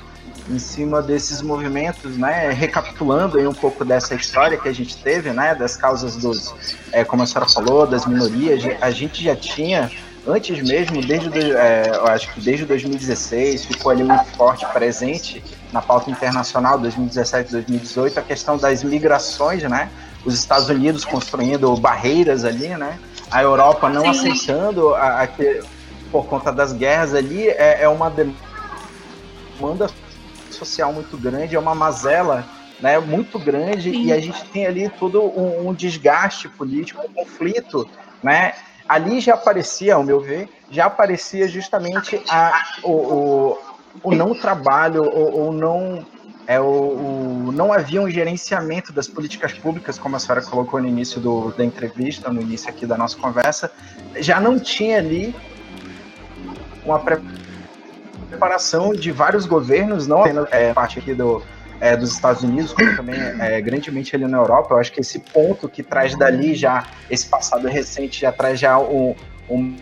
em cima desses movimentos, né, recapitulando aí um pouco dessa história que a gente teve, né, das causas dos, é, como a senhora falou, das minorias, a gente já tinha antes mesmo, desde é, eu acho que desde 2016 ficou ali muito forte presente na pauta internacional 2017, 2018 a questão das migrações, né, os Estados Unidos construindo barreiras ali, né, a Europa não Sim. aceitando a, a, por conta das guerras ali é, é uma demanda social muito grande, é uma mazela né, muito grande Sim. e a gente tem ali todo um, um, desgaste político, um conflito, né? Ali já aparecia, ao meu ver, já aparecia justamente a, o, o, o não trabalho, ou não é o, o, não havia um gerenciamento das políticas públicas, como a senhora colocou no início do, da entrevista, no início aqui da nossa conversa, já não tinha ali uma preparação de vários governos, não apenas é, parte aqui do, é, dos Estados Unidos, como também é, grandemente ali na Europa. Eu acho que esse ponto que traz dali já, esse passado recente, já traz já um, um,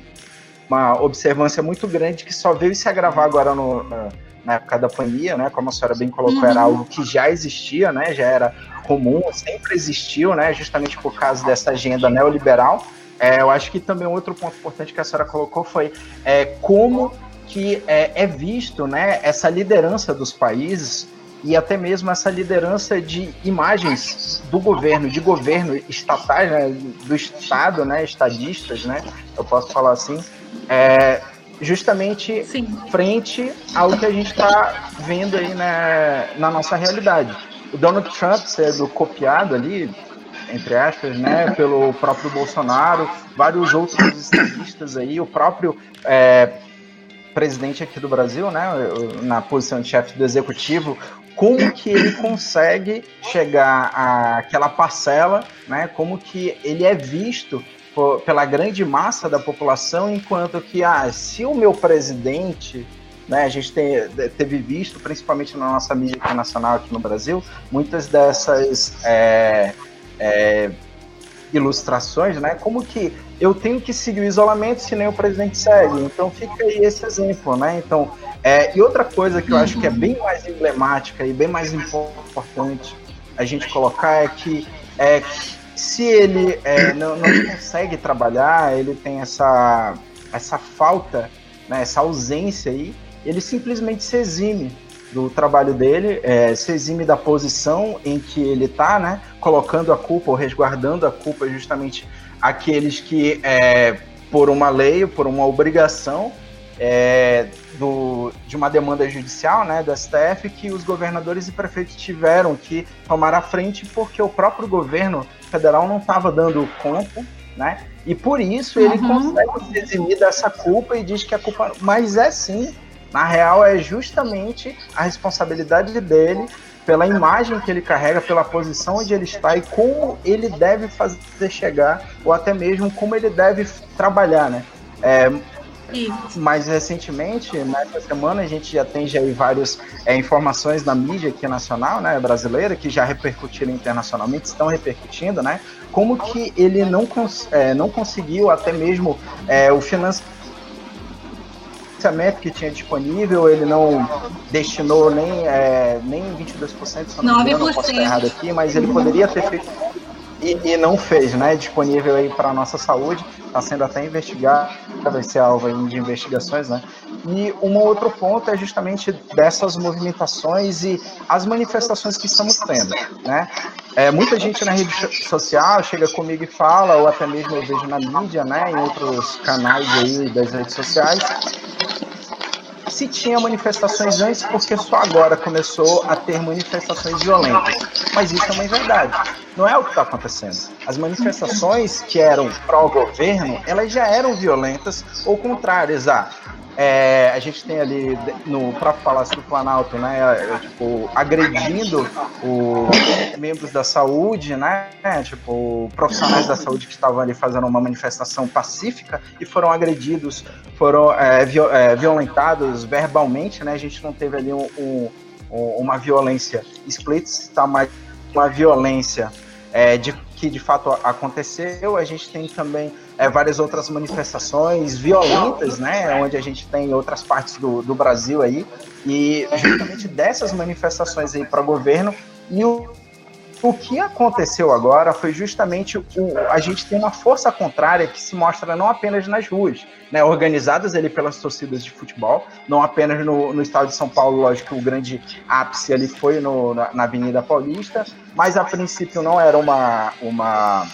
uma observância muito grande que só veio se agravar agora no, na, na, época da pandemia, né? Como a senhora bem colocou, uhum. era algo que já existia, né? Já era comum, sempre existiu, né? Justamente por causa dessa agenda neoliberal. É, eu acho que também outro ponto importante que a senhora colocou foi é, como que é, é visto né, essa liderança dos países e até mesmo essa liderança de imagens do governo, de governo estatais, né, do Estado, né, estadistas, né, eu posso falar assim, é, justamente Sim. frente ao que a gente está vendo aí né, na nossa realidade. O Donald Trump sendo copiado ali, entre aspas, né, pelo próprio Bolsonaro, vários outros estadistas aí, o próprio é, presidente aqui do Brasil, né, na posição de chefe do executivo, como que ele consegue chegar àquela parcela, né, como que ele é visto pela grande massa da população, enquanto que, ah, se o meu presidente, né, a gente tem, teve visto, principalmente na nossa mídia internacional aqui no Brasil, muitas dessas é, é, ilustrações, né, como que eu tenho que seguir o isolamento se nem o presidente segue. Então fica aí esse exemplo, né? Então, é, e outra coisa que eu acho que é bem mais emblemática e bem mais importante a gente colocar é que é, se ele é, não, não, consegue trabalhar, ele tem essa, essa falta, né, essa ausência aí, ele simplesmente se exime do trabalho dele, é, se exime da posição em que ele está, né, colocando a culpa ou resguardando a culpa justamente aqueles que, é, por uma lei, por uma obrigação é, do, de uma demanda judicial né, do STF, que os governadores e prefeitos tiveram que tomar a frente porque o próprio governo federal não estava dando conta, né? E por isso ele uhum. consegue se eximir dessa culpa e diz que a culpa. Mas é sim, na real, é justamente a responsabilidade dele pela imagem que ele carrega, pela posição onde ele está e como ele deve fazer chegar, ou até mesmo como ele deve trabalhar, né? É, mais recentemente, nessa semana, a gente já tem já várias é, informações na mídia aqui nacional, né, brasileira, que já repercutiram internacionalmente, estão repercutindo, né? Como que ele não, cons é, não conseguiu até mesmo é, o financiamento financiamento que tinha disponível, ele não destinou nem, é, nem 22%, se não me engano, posso estar errado aqui, mas ele poderia ter feito e, e não fez, né? Disponível aí para nossa saúde, está sendo até investigado, vai ser alvo de investigações, né? E um outro ponto é justamente dessas movimentações e as manifestações que estamos tendo, né? É, muita gente na rede social chega comigo e fala, ou até mesmo eu vejo na mídia, né, em outros canais aí das redes sociais, se tinha manifestações antes, porque só agora começou a ter manifestações violentas. Mas isso é uma verdade. Não é o que está acontecendo. As manifestações que eram pró-governo, elas já eram violentas ou contrárias a é, a gente tem ali no próprio Palácio do Planalto, né, é, tipo, agredindo os membros da saúde, né, tipo, profissionais da saúde que estavam ali fazendo uma manifestação pacífica e foram agredidos, foram é, é violentados verbalmente, né, a gente não teve ali um, um, uma violência explícita, mas uma violência é, de, que de fato aconteceu, a gente tem também é, várias outras manifestações violentas, né, onde a gente tem outras partes do, do Brasil aí, e justamente dessas manifestações aí para o governo, e o, o que aconteceu agora foi justamente o, a gente tem uma força contrária que se mostra não apenas nas ruas, né, organizadas ali pelas torcidas de futebol, não apenas no, no estado de São Paulo, lógico que o grande ápice ali foi no, na, na Avenida Paulista, mas a princípio não era uma, uma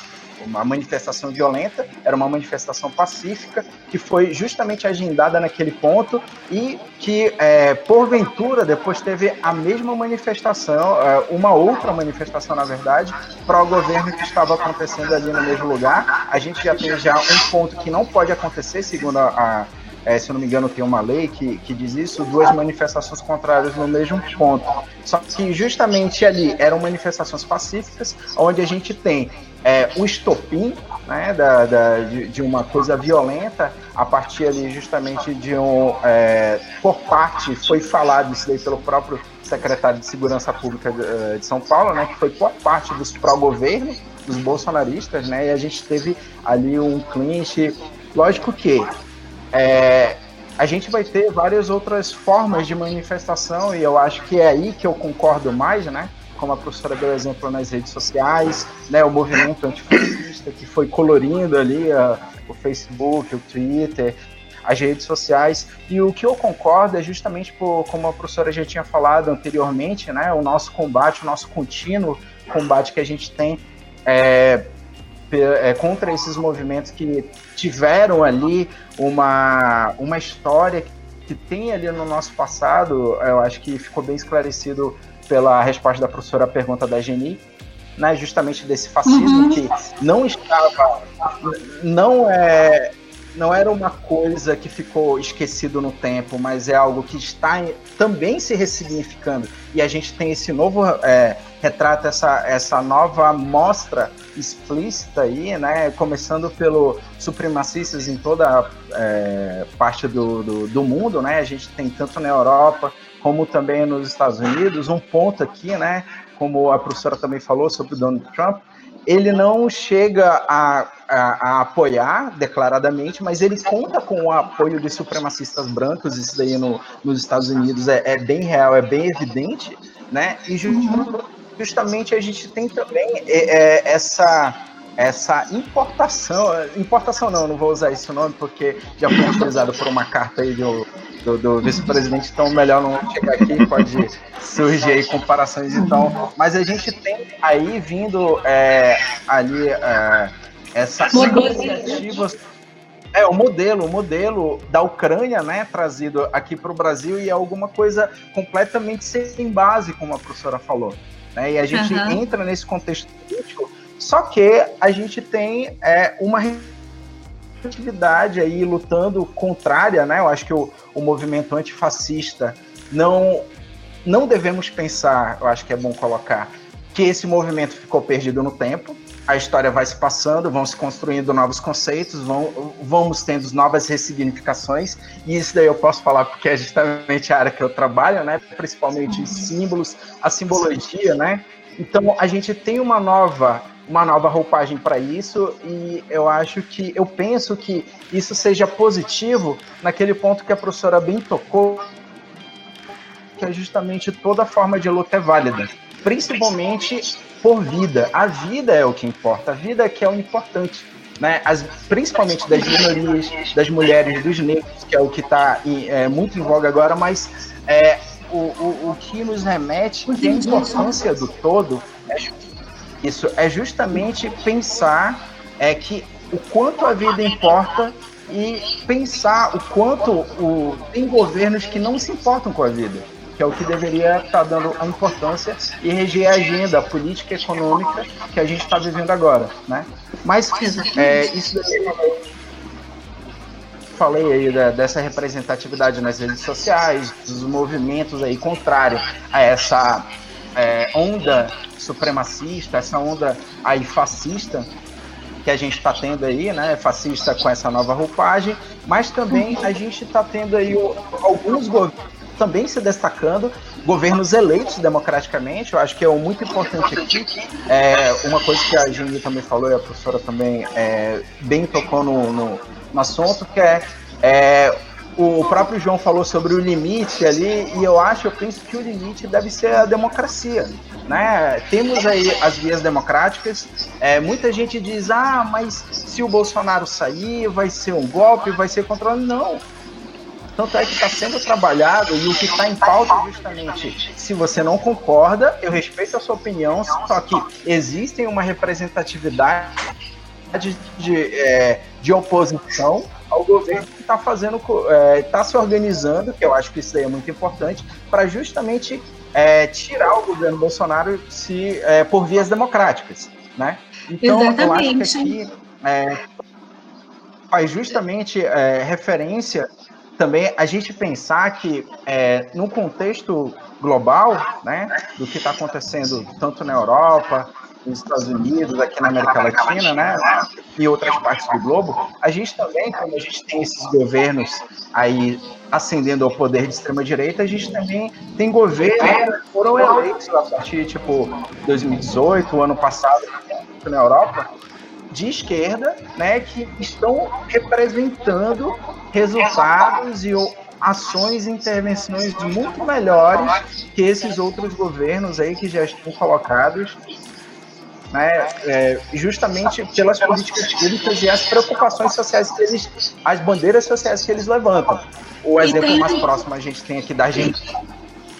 uma manifestação violenta, era uma manifestação pacífica, que foi justamente agendada naquele ponto e que, é, porventura, depois teve a mesma manifestação, é, uma outra manifestação, na verdade, para o governo que estava acontecendo ali no mesmo lugar. A gente já tem já um ponto que não pode acontecer, segundo a, é, se eu não me engano, tem uma lei que, que diz isso, duas manifestações contrárias no mesmo ponto. Só que justamente ali eram manifestações pacíficas, onde a gente tem é, o estopim né, da, da de, de, uma coisa violenta, a partir ali justamente de um. É, por parte, foi falado isso daí pelo próprio secretário de Segurança Pública de, eh, de São Paulo, né, que foi por parte dos pró-governo, dos bolsonaristas, né, e a gente teve ali um clinch. Lógico que é, a gente vai ter várias outras formas de manifestação, e eu acho que é aí que eu concordo mais, né? Como a professora deu exemplo nas redes sociais, né? O movimento antifascista que foi colorindo ali a, o Facebook, o Twitter, as redes sociais. E o que eu concordo é justamente por, como a professora já tinha falado anteriormente, né? O nosso combate, o nosso contínuo combate que a gente tem é, é, contra esses movimentos que tiveram ali uma, uma história que tem ali no nosso passado, eu acho que ficou bem esclarecido pela resposta da professora à pergunta da Geni, né, justamente desse fascismo uhum. que não estava, não é, não era uma coisa que ficou esquecido no tempo, mas é algo que está também se ressignificando. E a gente tem esse novo é, retrato, essa, essa nova mostra explícita aí, né? Começando pelo supremacistas em toda é, parte do, do, do mundo, né? A gente tem tanto na Europa como também nos Estados Unidos. Um ponto aqui, né? Como a professora também falou sobre o Donald Trump, ele não chega a, a, a, apoiar declaradamente, mas ele conta com o apoio dos supremacistas brancos, isso daí no, nos Estados Unidos é, é, bem real, é bem evidente, né? E justamente a gente tem também é, é, essa essa importação, importação não, não vou usar esse nome porque já foi utilizado por uma carta aí do, do, do vice-presidente, então melhor não chegar aqui, pode surgir aí comparações então, mas a gente tem aí vindo é, ali é, essa iniciativa é o modelo, o modelo da Ucrânia, né, trazido aqui para o Brasil e é alguma coisa completamente sem base, como a professora falou. Né? E a gente uhum. entra nesse contexto político, só que a gente tem é, uma atividade aí lutando contrária, né? Eu acho que o, o movimento antifascista não não devemos pensar, eu acho que é bom colocar, que esse movimento ficou perdido no tempo. A história vai se passando, vão se construindo novos conceitos, vão, vamos tendo novas ressignificações, e isso daí eu posso falar porque é justamente a área que eu trabalho, né? Principalmente os símbolos, a simbologia, né? Então a gente tem uma nova uma nova roupagem para isso e eu acho que eu penso que isso seja positivo naquele ponto que a professora bem tocou que é justamente toda forma de luta é válida, principalmente por vida. A vida é o que importa, a vida é que é o importante. Né, as, principalmente das minorias, das mulheres, dos negros, que é o que está é, muito em voga agora, mas é, o, o, o que nos remete, que a importância do todo, é, isso é justamente pensar é que o quanto a vida importa e pensar o quanto o, tem governos que não se importam com a vida que é o que deveria estar tá dando a importância e reger a agenda política e econômica que a gente está vivendo agora, né? Mas é, isso daí falei aí da, dessa representatividade nas redes sociais, dos movimentos aí contrários a essa é, onda supremacista, essa onda aí fascista que a gente está tendo aí, né, fascista com essa nova roupagem, mas também a gente está tendo aí alguns governos também se destacando, governos eleitos democraticamente, eu acho que é muito importante aqui. É, uma coisa que a Gini também falou e a professora também é, bem tocou no, no, no, assunto, que é, é o próprio João falou sobre o limite ali, e eu acho, eu penso que o limite deve ser a democracia. Né? Temos aí as vias democráticas, é, muita gente diz, ah, mas se o Bolsonaro sair, vai ser um golpe, vai ser controle. Não, tanto é que está sendo trabalhado e o que está em pauta é justamente, se você não concorda, eu respeito a sua opinião, só que existem uma representatividade de, de, é, de oposição ao governo que está fazendo, está é, se organizando, que eu acho que isso daí é muito importante, para justamente é, tirar o governo Bolsonaro se, é, por vias democráticas, né? Então, Exatamente. eu acho que aqui é, faz justamente é, referência também a gente pensar que é, no contexto global, né, do que está acontecendo tanto na Europa, nos Estados Unidos, aqui na América Latina, né, e outras partes do globo, a gente também, como a gente tem esses governos aí ascendendo ao poder de extrema direita, a gente também tem governos que foram eleitos a partir tipo 2018, o ano passado, na Europa, de esquerda, né, que estão representando resultados e ações e intervenções muito melhores que esses outros governos aí que já estão colocados né, é, justamente pelas políticas públicas e as preocupações sociais que eles, as bandeiras sociais que eles levantam. O exemplo mais próximo a gente tem aqui da gente,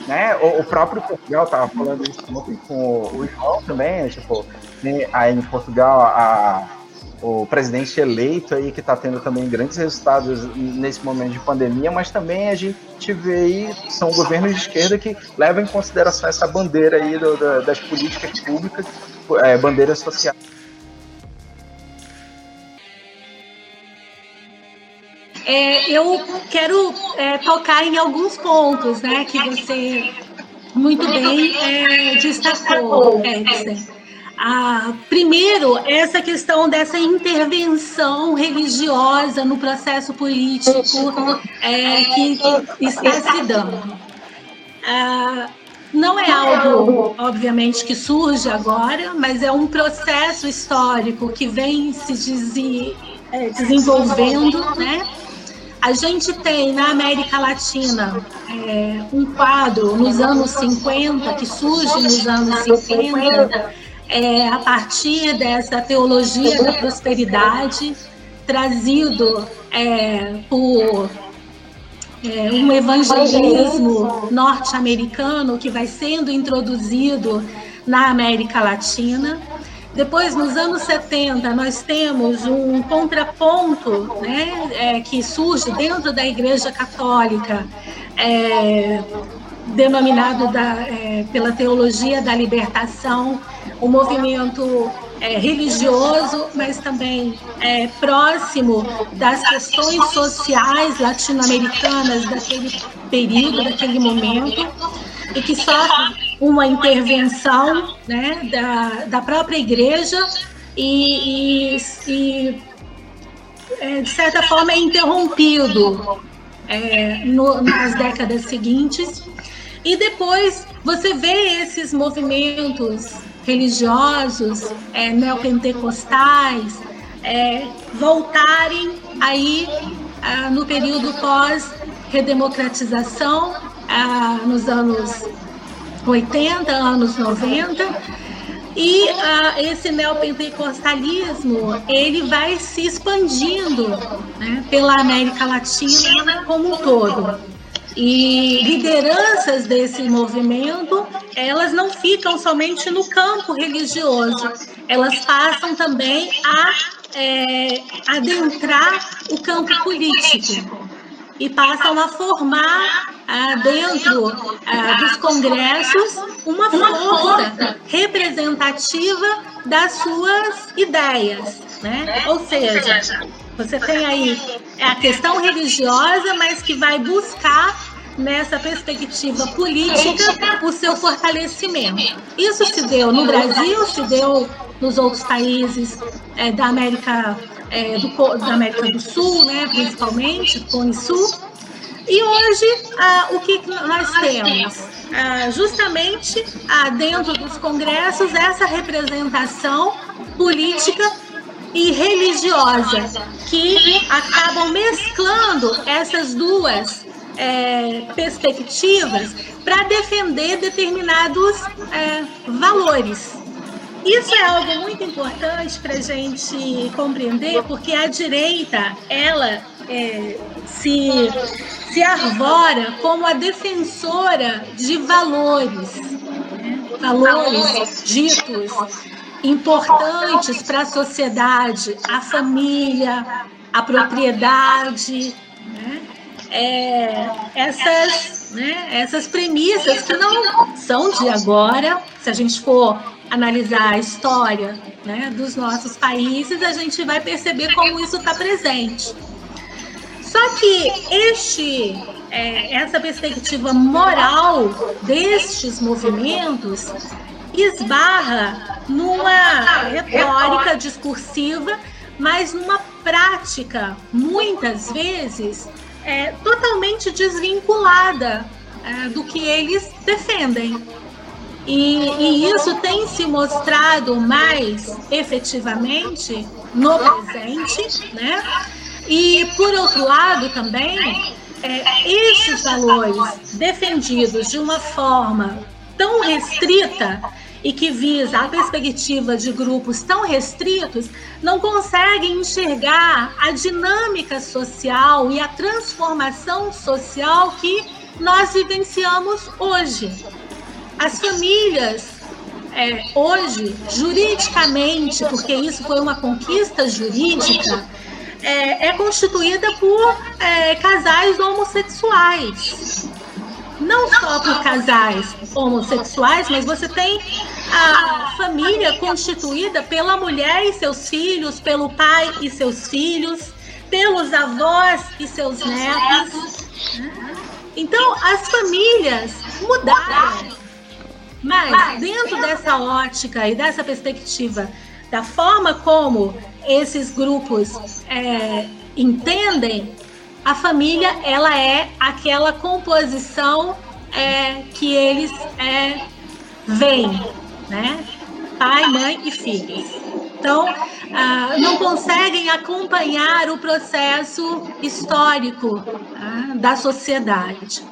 né, o, o próprio Portugal estava falando isso com o João também, tipo, né, aí em Portugal a o presidente eleito aí que está tendo também grandes resultados nesse momento de pandemia, mas também a gente vê aí são governos de esquerda que levam em consideração essa bandeira aí do, do, das políticas públicas, é, bandeira social. É, eu quero é, tocar em alguns pontos, né, que você muito bem é, destacou, Edson. Ah, primeiro, essa questão dessa intervenção religiosa no processo político é, que está se dando. Ah, não é algo, obviamente, que surge agora, mas é um processo histórico que vem se é, desenvolvendo, né? A gente tem na América Latina é, um quadro nos anos 50, que surge nos anos 50, é, a partir dessa teologia da prosperidade, trazido é, por é, um evangelismo norte-americano que vai sendo introduzido na América Latina. Depois, nos anos 70, nós temos um contraponto né, é, que surge dentro da Igreja Católica, é, denominado da, é, pela teologia da libertação, um movimento é, religioso, mas também é, próximo das questões sociais latino-americanas daquele período, daquele momento, e que sofre uma intervenção né, da, da própria igreja e, e, e é, de certa forma, é interrompido é, no, nas décadas seguintes. E depois você vê esses movimentos religiosos, é, neopentecostais, é, voltarem aí ah, no período pós-redemocratização, ah, nos anos 80, anos 90, e ah, esse neopentecostalismo ele vai se expandindo né, pela América Latina como um todo. E lideranças desse movimento, elas não ficam somente no campo religioso, elas passam também a é, adentrar o campo político. E passam a formar ah, dentro ah, dos congressos uma força representativa das suas ideias, né? Ou seja, você tem aí a questão religiosa, mas que vai buscar nessa perspectiva política o seu fortalecimento. Isso se deu no Brasil, se deu nos outros países é, da América é, do, da América do Sul, né, principalmente, Cone Sul. E hoje, ah, o que nós temos? Ah, justamente ah, dentro dos congressos, essa representação política e religiosa, que acabam mesclando essas duas é, perspectivas para defender determinados é, valores. Isso é algo muito importante para a gente compreender, porque a direita ela é, se, se arvora como a defensora de valores, né? valores ditos importantes para a sociedade, a família, a propriedade, né? É, essas, né, essas premissas que não são de agora, se a gente for analisar a história né, dos nossos países, a gente vai perceber como isso está presente. Só que este, é, essa perspectiva moral destes movimentos esbarra numa retórica discursiva, mas numa prática, muitas vezes, é, totalmente desvinculada é, do que eles defendem. E, e, isso tem se mostrado mais efetivamente no presente, né? E por outro lado também, é, esses valores defendidos de uma forma tão restrita e que visa a perspectiva de grupos tão restritos, não conseguem enxergar a dinâmica social e a transformação social que nós vivenciamos hoje. As famílias, é, hoje, juridicamente, porque isso foi uma conquista jurídica, é, é constituída por é, casais homossexuais não só por casais homossexuais, mas você tem a família constituída pela mulher e seus filhos, pelo pai e seus filhos, pelos avós e seus netos. Então, as famílias mudaram. Mas, dentro dessa ótica e dessa perspectiva, da forma como esses grupos é, entendem a família ela é aquela composição é, que eles é, veem, né? Pai, mãe e filhos. Então, ah, não conseguem acompanhar o processo histórico ah, da sociedade.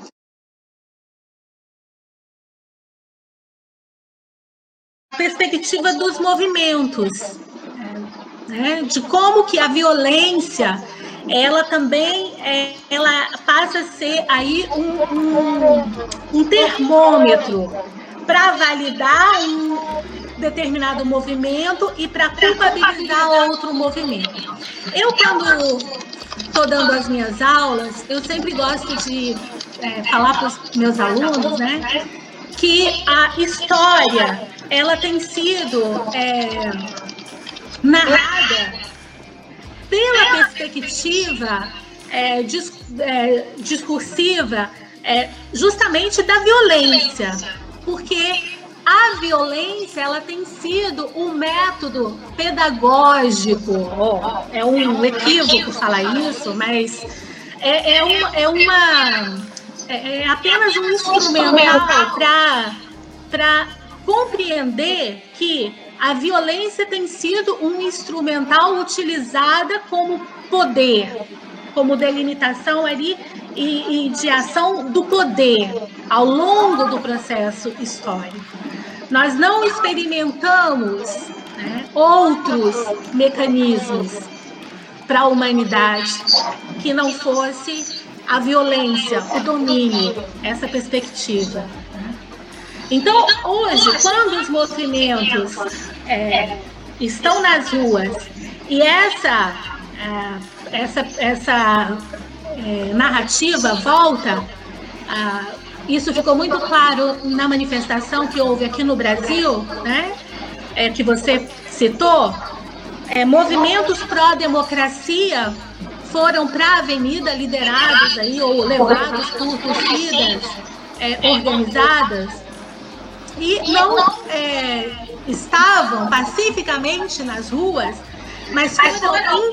Perspectiva dos movimentos, né? de como que a violência ela também é, ela passa a ser aí um, um, um termômetro para validar um determinado movimento e para culpabilizar outro movimento. Eu, quando estou dando as minhas aulas, eu sempre gosto de é, falar para os meus alunos, né, que a história ela tem sido é, narrada pela perspectiva é, é, discursiva é, justamente da violência, porque a violência ela tem sido um método pedagógico. Oh, é um equívoco falar isso, mas é, é, é uma é, é apenas um instrumental para compreender que a violência tem sido um instrumental utilizada como poder, como delimitação ali e, e de ação do poder ao longo do processo histórico. Nós não experimentamos né, outros mecanismos para a humanidade que não fosse a violência, o domínio, essa perspectiva. Então, hoje, quando os movimentos é, estão nas ruas e essa, é, essa, essa é, narrativa volta, isso ficou muito claro na manifestação que houve aqui no Brasil, né, é, que você citou, é, movimentos pró-democracia foram para a avenida liderados aí ou levados por torcidas é, organizadas e não é, estavam pacificamente nas ruas, mas foram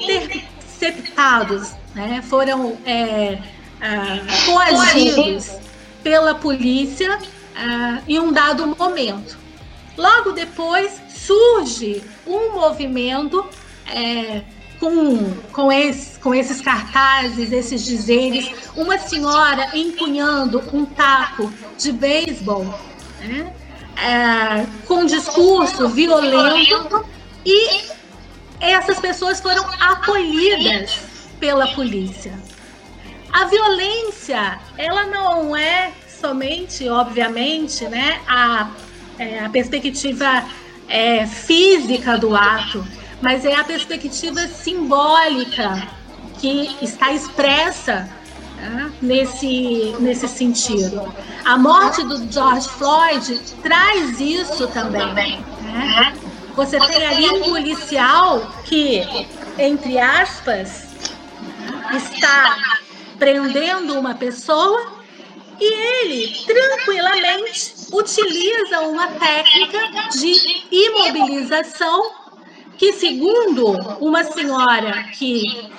interceptados, né? foram é, uh, coagidos pela polícia uh, em um dado momento. Logo depois surge um movimento é, com, com, esse, com esses cartazes, esses dizeres, uma senhora empunhando um taco de beisebol, né? é, com discurso violento e essas pessoas foram acolhidas pela polícia. A violência, ela não é somente, obviamente, né, a, é, a perspectiva é, física do ato, mas é a perspectiva simbólica que está expressa né, nesse, nesse sentido. A morte do George Floyd traz isso também. Né? Você tem ali um policial que, entre aspas, está prendendo uma pessoa e ele tranquilamente utiliza uma técnica de imobilização que, segundo uma senhora que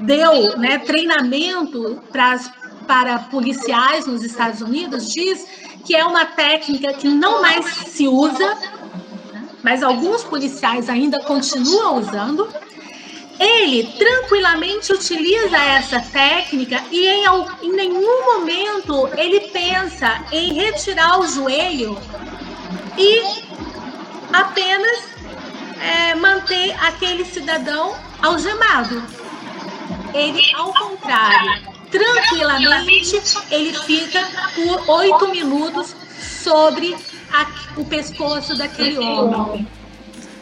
deu né, treinamento para, para policiais nos Estados Unidos, diz que é uma técnica que não mais se usa, mas alguns policiais ainda continuam usando. Ele tranquilamente utiliza essa técnica e em, em nenhum momento ele pensa em retirar o joelho e apenas é, manter aquele cidadão algemado. Ele, ao contrário, tranquilamente, ele fica por oito minutos sobre a, o pescoço daquele homem.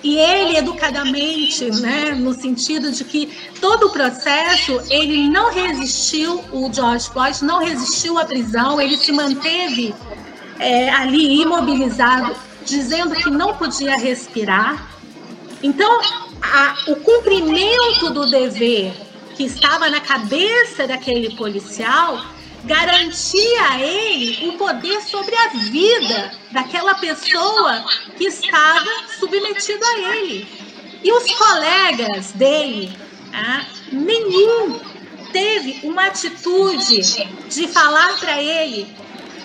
E ele, educadamente, né, no sentido de que todo o processo, ele não resistiu, o George Floyd não resistiu à prisão, ele se manteve é, ali imobilizado, dizendo que não podia respirar. Então, a, o cumprimento do dever que estava na cabeça daquele policial garantia a ele o poder sobre a vida daquela pessoa que estava submetida a ele. E os colegas dele, ah, nenhum teve uma atitude de falar para ele: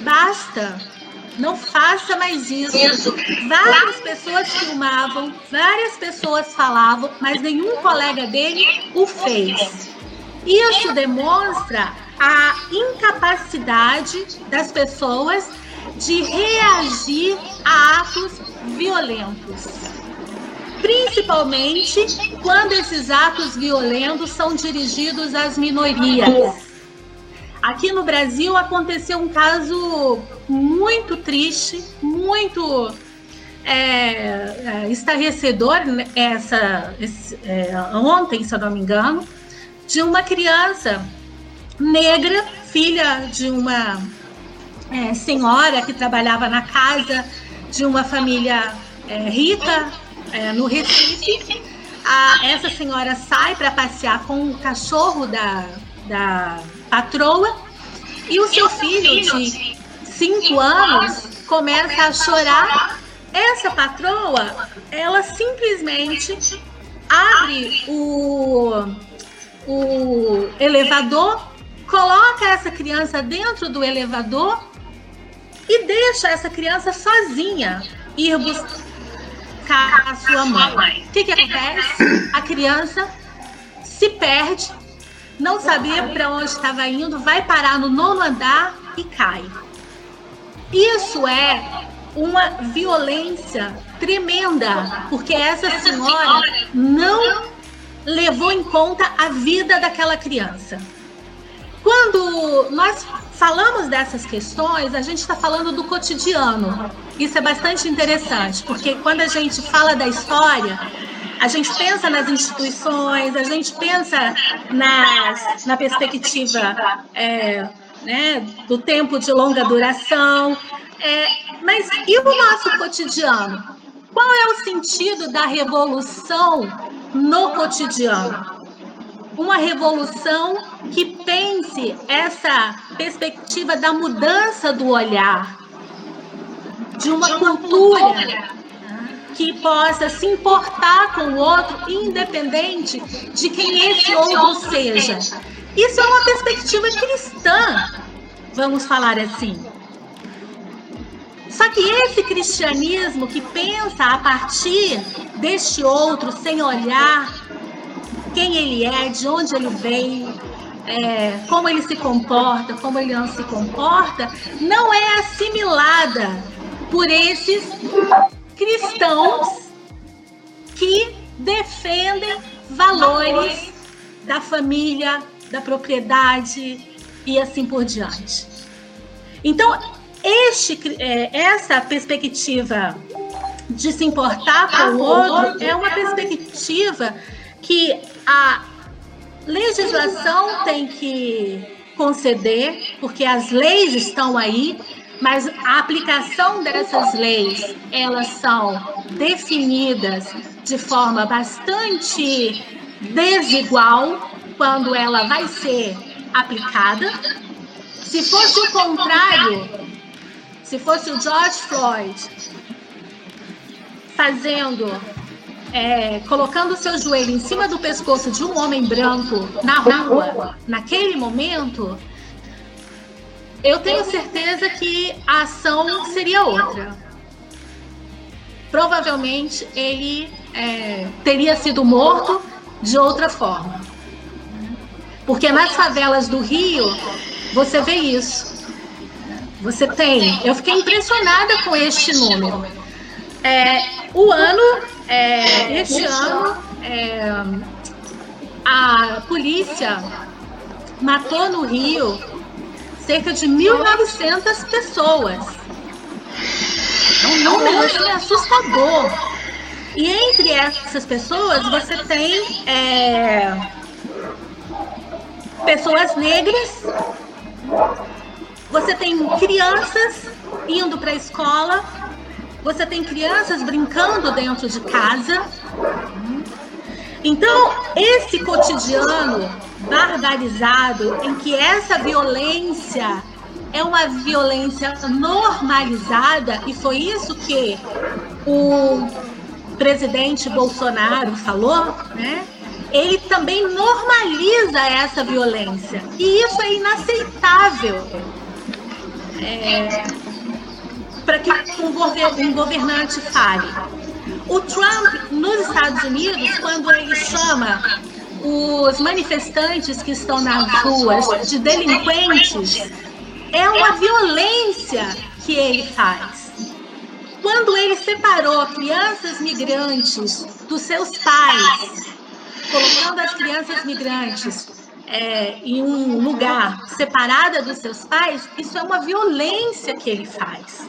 basta, não faça mais isso. Várias pessoas filmavam, várias pessoas falavam, mas nenhum colega dele o fez. Isso demonstra a incapacidade das pessoas de reagir a atos violentos. Principalmente quando esses atos violentos são dirigidos às minorias. Aqui no Brasil aconteceu um caso muito triste, muito é, é, estarrecedor né, essa, esse, é, ontem, se eu não me engano, de uma criança negra, filha de uma é, senhora que trabalhava na casa de uma família é, rica é, no Recife. A, essa senhora sai para passear com o cachorro da, da patroa, e o seu filho de cinco anos começa a chorar. Essa patroa, ela simplesmente abre o, o elevador, coloca essa criança dentro do elevador e deixa essa criança sozinha ir buscar a sua mãe. O que, que acontece? A criança se perde não sabia para onde estava indo, vai parar no nono andar e cai. Isso é uma violência tremenda, porque essa senhora não levou em conta a vida daquela criança. Quando nós falamos dessas questões, a gente está falando do cotidiano. Isso é bastante interessante, porque quando a gente fala da história, a gente pensa nas instituições, a gente pensa nas, na perspectiva é, né, do tempo de longa duração. É, mas e o nosso cotidiano? Qual é o sentido da revolução no cotidiano? Uma revolução que pense essa perspectiva da mudança do olhar, de uma cultura que possa se importar com o outro, independente de quem esse outro seja. Isso é uma perspectiva cristã, vamos falar assim. Só que esse cristianismo que pensa a partir deste outro, sem olhar quem ele é, de onde ele veio, é, como ele se comporta, como ele não se comporta, não é assimilada por esses cristãos que defendem valores da família, da propriedade e assim por diante. Então, este, é, essa perspectiva de se importar com o outro é uma perspectiva que a legislação tem que conceder, porque as leis estão aí, mas a aplicação dessas leis, elas são definidas de forma bastante desigual. quando ela vai ser aplicada. Se fosse o contrário, se fosse o George Floyd fazendo, é, colocando seu joelho em cima do pescoço de um homem branco na rua, naquele momento, eu tenho certeza que a ação seria outra. Provavelmente ele é, teria sido morto de outra forma. Porque nas favelas do Rio, você vê isso. Você tem. Eu fiquei impressionada com este número. É, o ano, é, este ano, é, a polícia matou no Rio cerca de 1.900 pessoas. É um número assim, assustador. E entre essas pessoas você tem é, pessoas negras, você tem crianças indo para a escola, você tem crianças brincando dentro de casa. Então, esse cotidiano barbarizado em que essa violência é uma violência normalizada, e foi isso que o presidente Bolsonaro falou, né? Ele também normaliza essa violência. E isso é inaceitável. É, para que um, governante fale. O Trump, nos Estados Unidos, quando ele chama os manifestantes que estão nas ruas de delinquentes, é uma violência que ele faz. Quando ele separou crianças migrantes dos seus pais, colocando as crianças migrantes é, em um lugar separada dos seus pais, isso é uma violência que ele faz.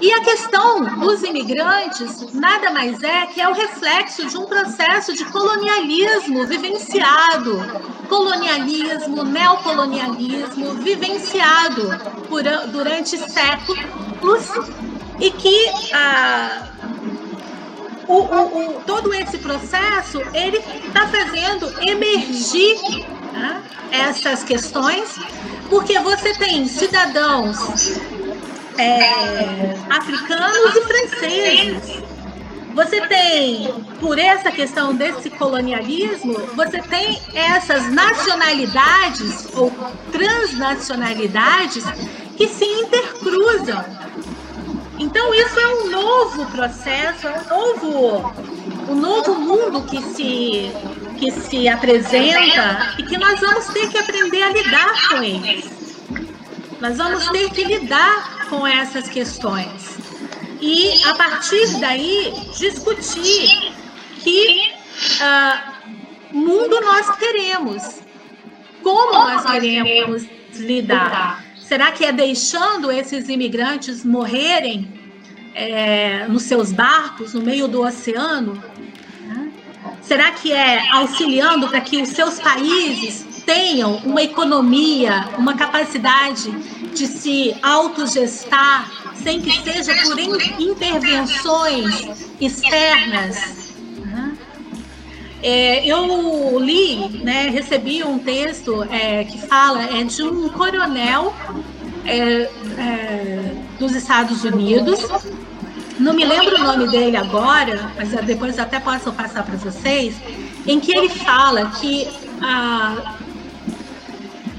E a questão dos imigrantes nada mais é que é o reflexo de um processo de colonialismo vivenciado, colonialismo, neocolonialismo vivenciado por, durante séculos e que ah, o, o, o, todo esse processo ele está fazendo emergir né, essas questões, porque você tem cidadãos é, africanos e franceses. Você tem, por essa questão desse colonialismo, você tem essas nacionalidades ou transnacionalidades que se intercruzam. Então isso é um novo processo, é um novo, um novo mundo que se, que se apresenta e que nós vamos ter que aprender a lidar com eles. Nós vamos ter que lidar com essas questões. E, a partir daí, discutir que uh, mundo nós queremos, como nós queremos lidar. Será que é deixando esses imigrantes morrerem é, nos seus barcos, no meio do oceano? Será que é auxiliando para que os seus países tenham uma economia, uma capacidade de se autogestar, sem que seja por intervenções externas. É, eu li, né, recebi um texto é, que fala é de um coronel é, é, dos Estados Unidos. Não me lembro o nome dele agora, mas depois até posso passar para vocês, em que ele fala que a,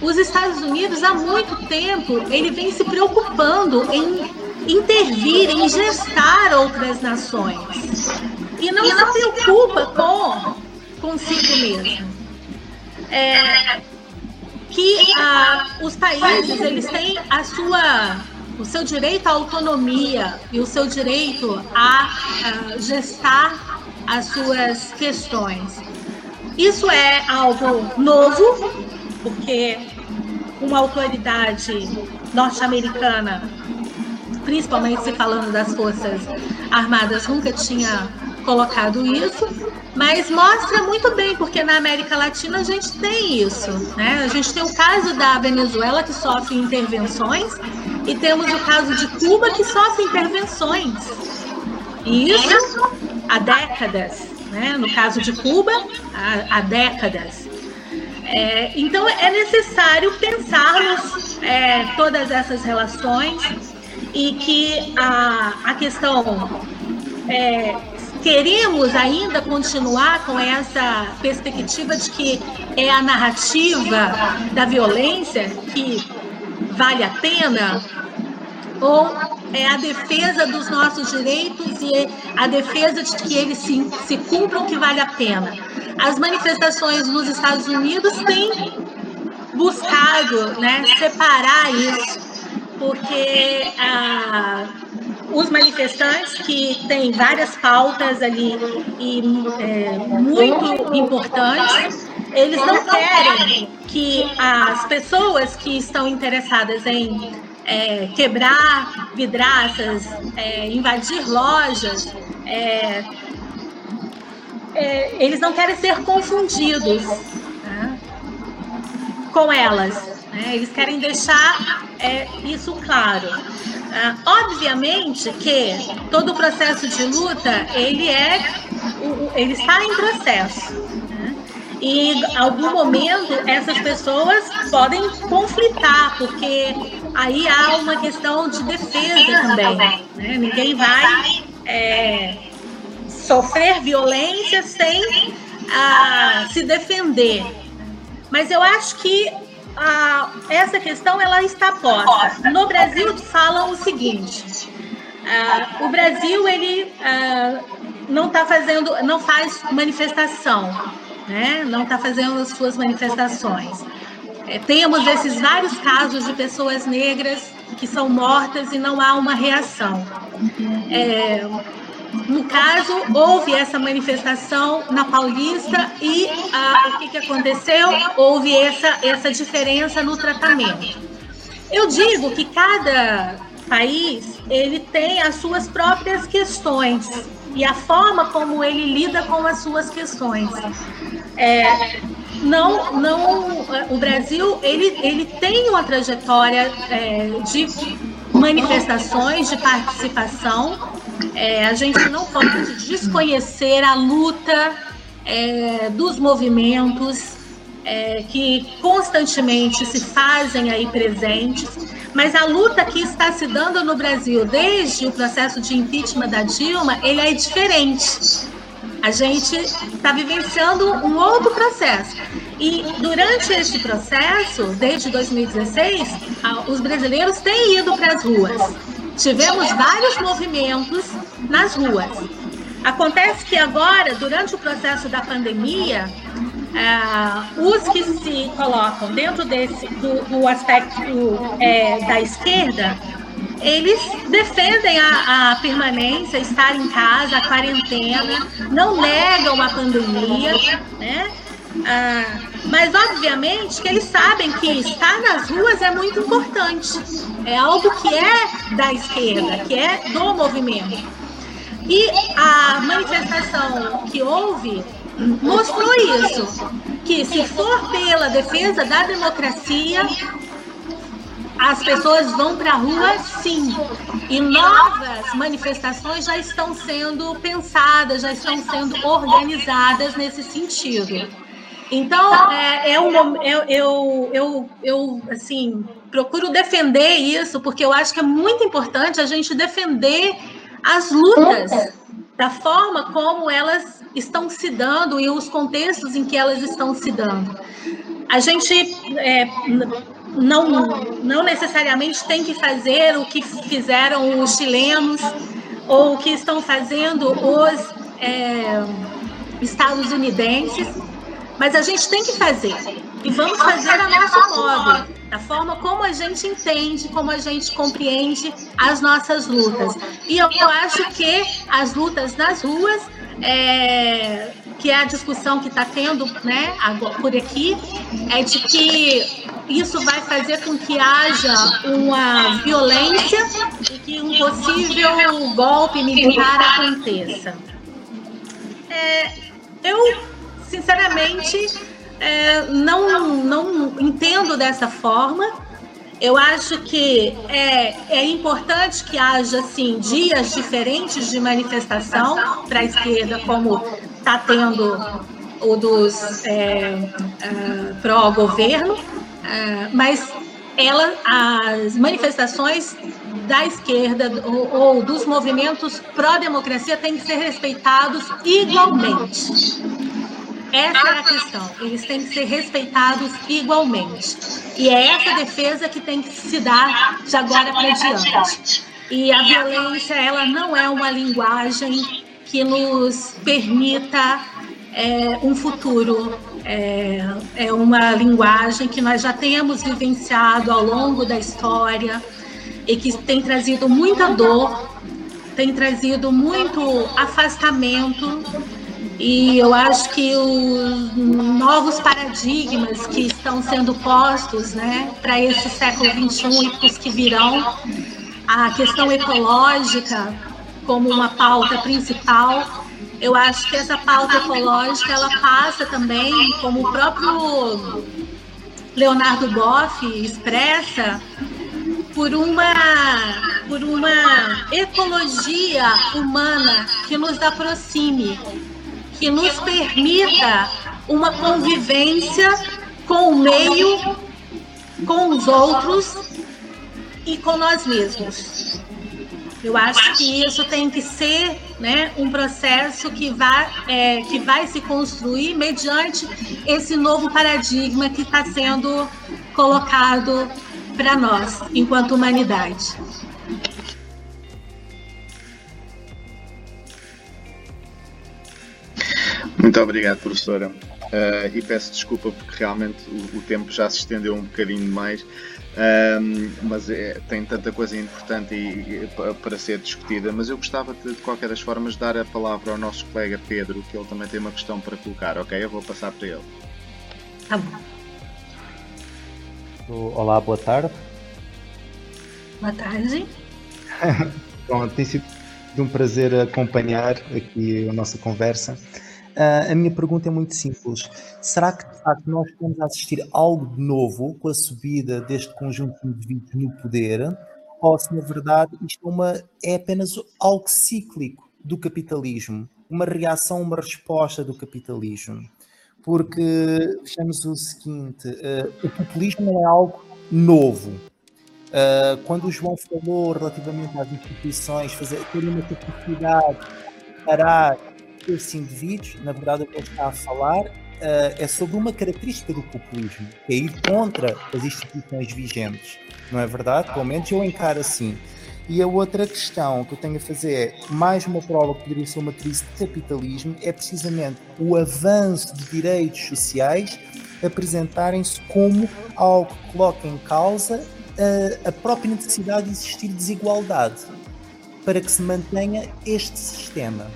os Estados Unidos há muito tempo ele vem se preocupando em intervir, em gestar outras nações e não, e não se preocupa com consigo mesmo. É, que ah, os países eles têm a sua o seu direito à autonomia e o seu direito a, gestar as suas questões. Isso é algo novo, porque uma autoridade norte-americana, principalmente se falando das Forças Armadas, nunca tinha colocado isso, mas mostra muito bem, porque na América Latina a gente tem isso. Né? A gente tem o caso da Venezuela, que sofre intervenções, e temos o caso de Cuba, que sofre intervenções. E isso há décadas. Né? No caso de Cuba, há, há décadas. É, então é necessário pensarmos é, todas essas relações e que a, a questão é, queremos ainda continuar com essa perspectiva de que é a narrativa da violência que vale a pena ou é a defesa dos nossos direitos e a defesa de que eles se, se cumpram que vale a pena. As manifestações nos Estados Unidos têm buscado né, separar isso, porque ah, os manifestantes que têm várias pautas ali e é, muito importantes, eles não querem que as pessoas que estão interessadas em é, quebrar vidraças, é, invadir lojas, é, é, eles não querem ser confundidos né, com elas. Né? Eles querem deixar é, isso claro. Ah, obviamente que todo o processo de luta ele é ele está em processo né? e em algum momento essas pessoas podem conflitar porque aí há uma questão de defesa também né? ninguém vai é, sofrer violência sem ah, se defender mas eu acho que a, essa questão ela está posta. No Brasil falam o seguinte: uh, o Brasil ele uh, não está fazendo, não faz manifestação, né? Não está fazendo as suas manifestações. É, temos esses vários casos de pessoas negras que são mortas e não há uma reação. É, no caso, houve essa manifestação na Paulista e ah, o que, que aconteceu? Houve essa, essa diferença no tratamento. Eu digo que cada país ele tem as suas próprias questões e a forma como ele lida com as suas questões. É, não, não, o Brasil ele, ele tem uma trajetória é, de manifestações, de participação é, a gente não pode desconhecer a luta é, dos movimentos é, que constantemente se fazem aí presentes, mas a luta que está se dando no Brasil desde o processo de impeachment da Dilma, ele é diferente. A gente está vivenciando um outro processo. E durante este processo, desde 2016, os brasileiros têm ido para as ruas tivemos vários movimentos nas ruas. Acontece que agora, durante o processo da pandemia, é, os que se colocam dentro desse do, do aspecto é, da esquerda, eles defendem a, a, permanência, estar em casa, a quarentena, não negam a pandemia, né? Ah, mas obviamente que eles sabem que estar nas ruas é muito importante. É algo que é da esquerda, que é do movimento. E a manifestação que houve mostrou isso, que se for pela defesa da democracia, as pessoas vão para a rua sim. E novas manifestações já estão sendo pensadas, já estão sendo organizadas nesse sentido. Então, é, é um, eu, eu, eu, eu, assim, procuro defender isso, porque eu acho que é muito importante a gente defender as lutas da forma como elas estão se dando e os contextos em que elas estão se dando. A gente é, não, não necessariamente tem que fazer o que fizeram os chilenos ou o que estão fazendo os é, estadunidenses, mas a gente tem que fazer. E vamos fazer a nosso modo, da forma como a gente entende, como a gente compreende as nossas lutas. E eu, acho que as lutas nas ruas, é, que é a discussão que está tendo né, por aqui, é de que isso vai fazer com que haja uma violência e que um possível golpe militar aconteça. É, eu sinceramente, é, não, não entendo dessa forma. Eu acho que é, é importante que haja assim, dias diferentes de manifestação para a esquerda, como está tendo ou dos é, uh, pró-governo, uh, mas ela, as manifestações da esquerda ou, ou dos movimentos pró-democracia têm que ser respeitados igualmente. Essa é a questão. Eles têm que ser respeitados igualmente. E é essa defesa que tem que se dar de agora para diante. E a violência, ela não é uma linguagem que nos permita é, um futuro. É, é uma linguagem que nós já temos vivenciado ao longo da história e que tem trazido muita dor, tem trazido muito afastamento. E eu acho que os novos paradigmas que estão sendo postos né, para esse século XXI e os que virão, a questão ecológica como uma pauta principal, eu acho que essa pauta ecológica ela passa também, como o próprio Leonardo Boff expressa, por uma, por uma ecologia humana que nos aproxime, que nos permita uma convivência com o meio, com os outros e com nós mesmos. Eu acho que isso tem que ser né, um processo que vai, é, que vai se construir mediante esse novo paradigma que está sendo colocado para nós, enquanto humanidade. Muito obrigado, professora. Uh, e peço desculpa porque realmente o, o, tempo já se estendeu um bocadinho mais, uh, mas é, tem tanta coisa importante e, e, para ser discutida. Mas eu gostava de, de qualquer das formas, dar a palavra ao nosso colega Pedro, que ele também tem uma questão para colocar, ok? Eu vou passar para ele. Tá bom. Olá, boa tarde. Boa tarde. Bom, tem sido um prazer acompanhar aqui a nossa conversa. Uh, a minha pergunta é muito simples. Será que de facto nós estamos a assistir algo de novo com a subida deste conjunto de indivíduos no poder? Ou se na verdade isto é, uma, é apenas algo cíclico do capitalismo? Uma reação, uma resposta do capitalismo? porque vejamos o seguinte: uh, o populismo é algo novo. Uh, quando o João falou relativamente às instituições, fazer ter uma capacidade esses indivíduos, na verdade o que ele está a falar uh, é sobre uma característica do populismo, que é ir contra as instituições vigentes. Não é verdade? Pelo menos eu encaro assim. E a outra questão que eu tenho a fazer é, mais uma prova que poderia ser uma crise de capitalismo, é precisamente o avanço de direitos sociais apresentarem-se como algo que coloca em causa a, a própria necessidade de existir desigualdade para que se mantenha este sistema.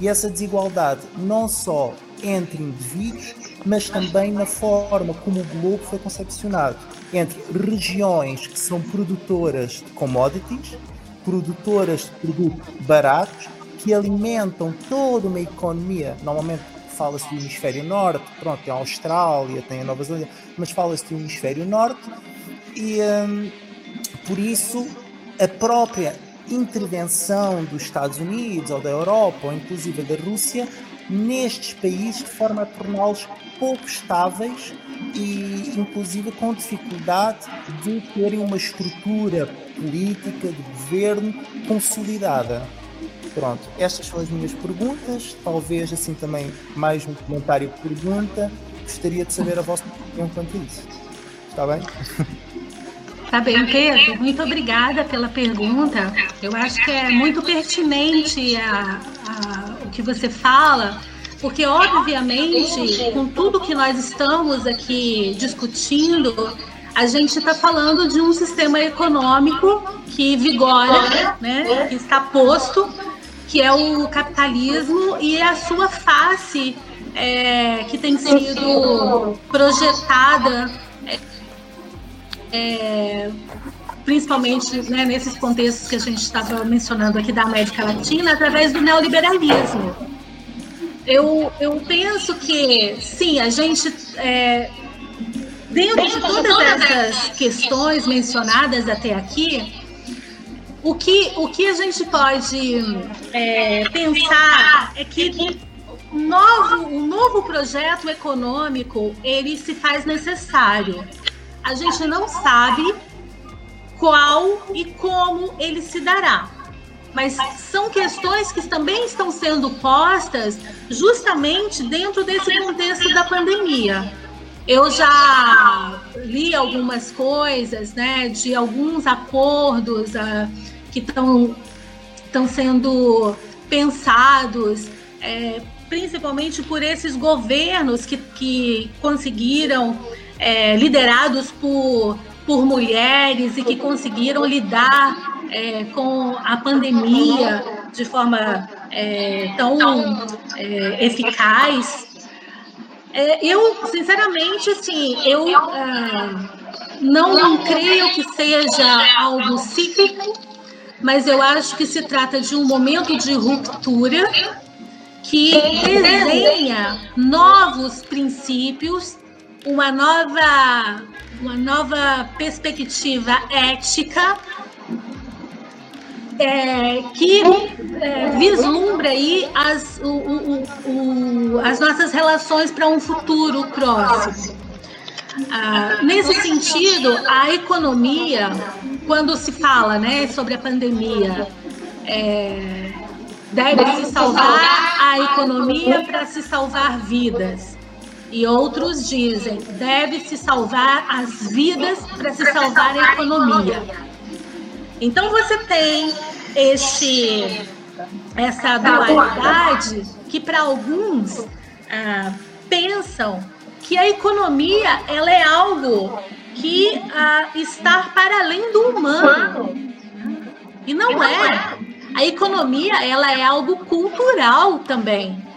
E essa desigualdade não só entre indivíduos, mas também na forma como o globo foi concepcionado. Entre regiões que são produtoras de commodities produtoras de produtos baratos que alimentam toda uma economia. Normalmente fala-se do hemisfério norte, pronto, tem a Austrália, tem a Nova Zelândia, mas fala-se do hemisfério norte e hum, por isso a própria intervenção dos Estados Unidos ou da Europa ou inclusive da Rússia nestes países de forma a torná-los pouco estáveis e inclusive com dificuldade de terem uma estrutura política de governo consolidada. Pronto, estas são as minhas perguntas. Talvez assim também mais um comentário pergunta. Gostaria de saber a vossa opinião quanto a isso. Está bem? Tá bem, Pedro. Muito obrigada pela pergunta. Eu acho que é muito pertinente a, a, o que você fala, porque, obviamente, com tudo que nós estamos aqui discutindo, a gente está falando de um sistema econômico que vigora, né, que está posto, que é o capitalismo e a sua face é, que tem sido projetada, é, principalmente né, nesses contextos que a gente estava mencionando aqui da América Latina, através do neoliberalismo. Eu, eu penso que, sim, a gente é, Dentro de todas essas questões mencionadas até aqui, o que, o que a gente pode é, pensar é que novo, um novo projeto econômico ele se faz necessário. A gente não sabe qual e como ele se dará. Mas são questões que também estão sendo postas justamente dentro desse contexto da pandemia. Eu já li algumas coisas, né, de alguns acordos uh, que estão sendo pensados, é, principalmente por esses governos que, que conseguiram, é, liderados por, por mulheres e que conseguiram lidar é, com a pandemia de forma é, tão é, eficaz. É, eu, sinceramente, assim, eu ah, não, não creio que seja algo cíclico, mas eu acho que se trata de um momento de ruptura que desenha novos princípios, uma nova, uma nova perspectiva ética é, que é, vislumbra aí as, o, o, o, as nossas relações para um futuro próximo. Ah, nesse sentido, a economia, quando se fala né, sobre a pandemia, é, deve se salvar a economia para se salvar vidas. E outros dizem, deve se salvar as vidas para se salvar a economia. Então você tem este, essa dualidade que para alguns ah, pensam que a economia ela é algo que ah, está para além do humano. E não é. A economia ela é algo cultural também.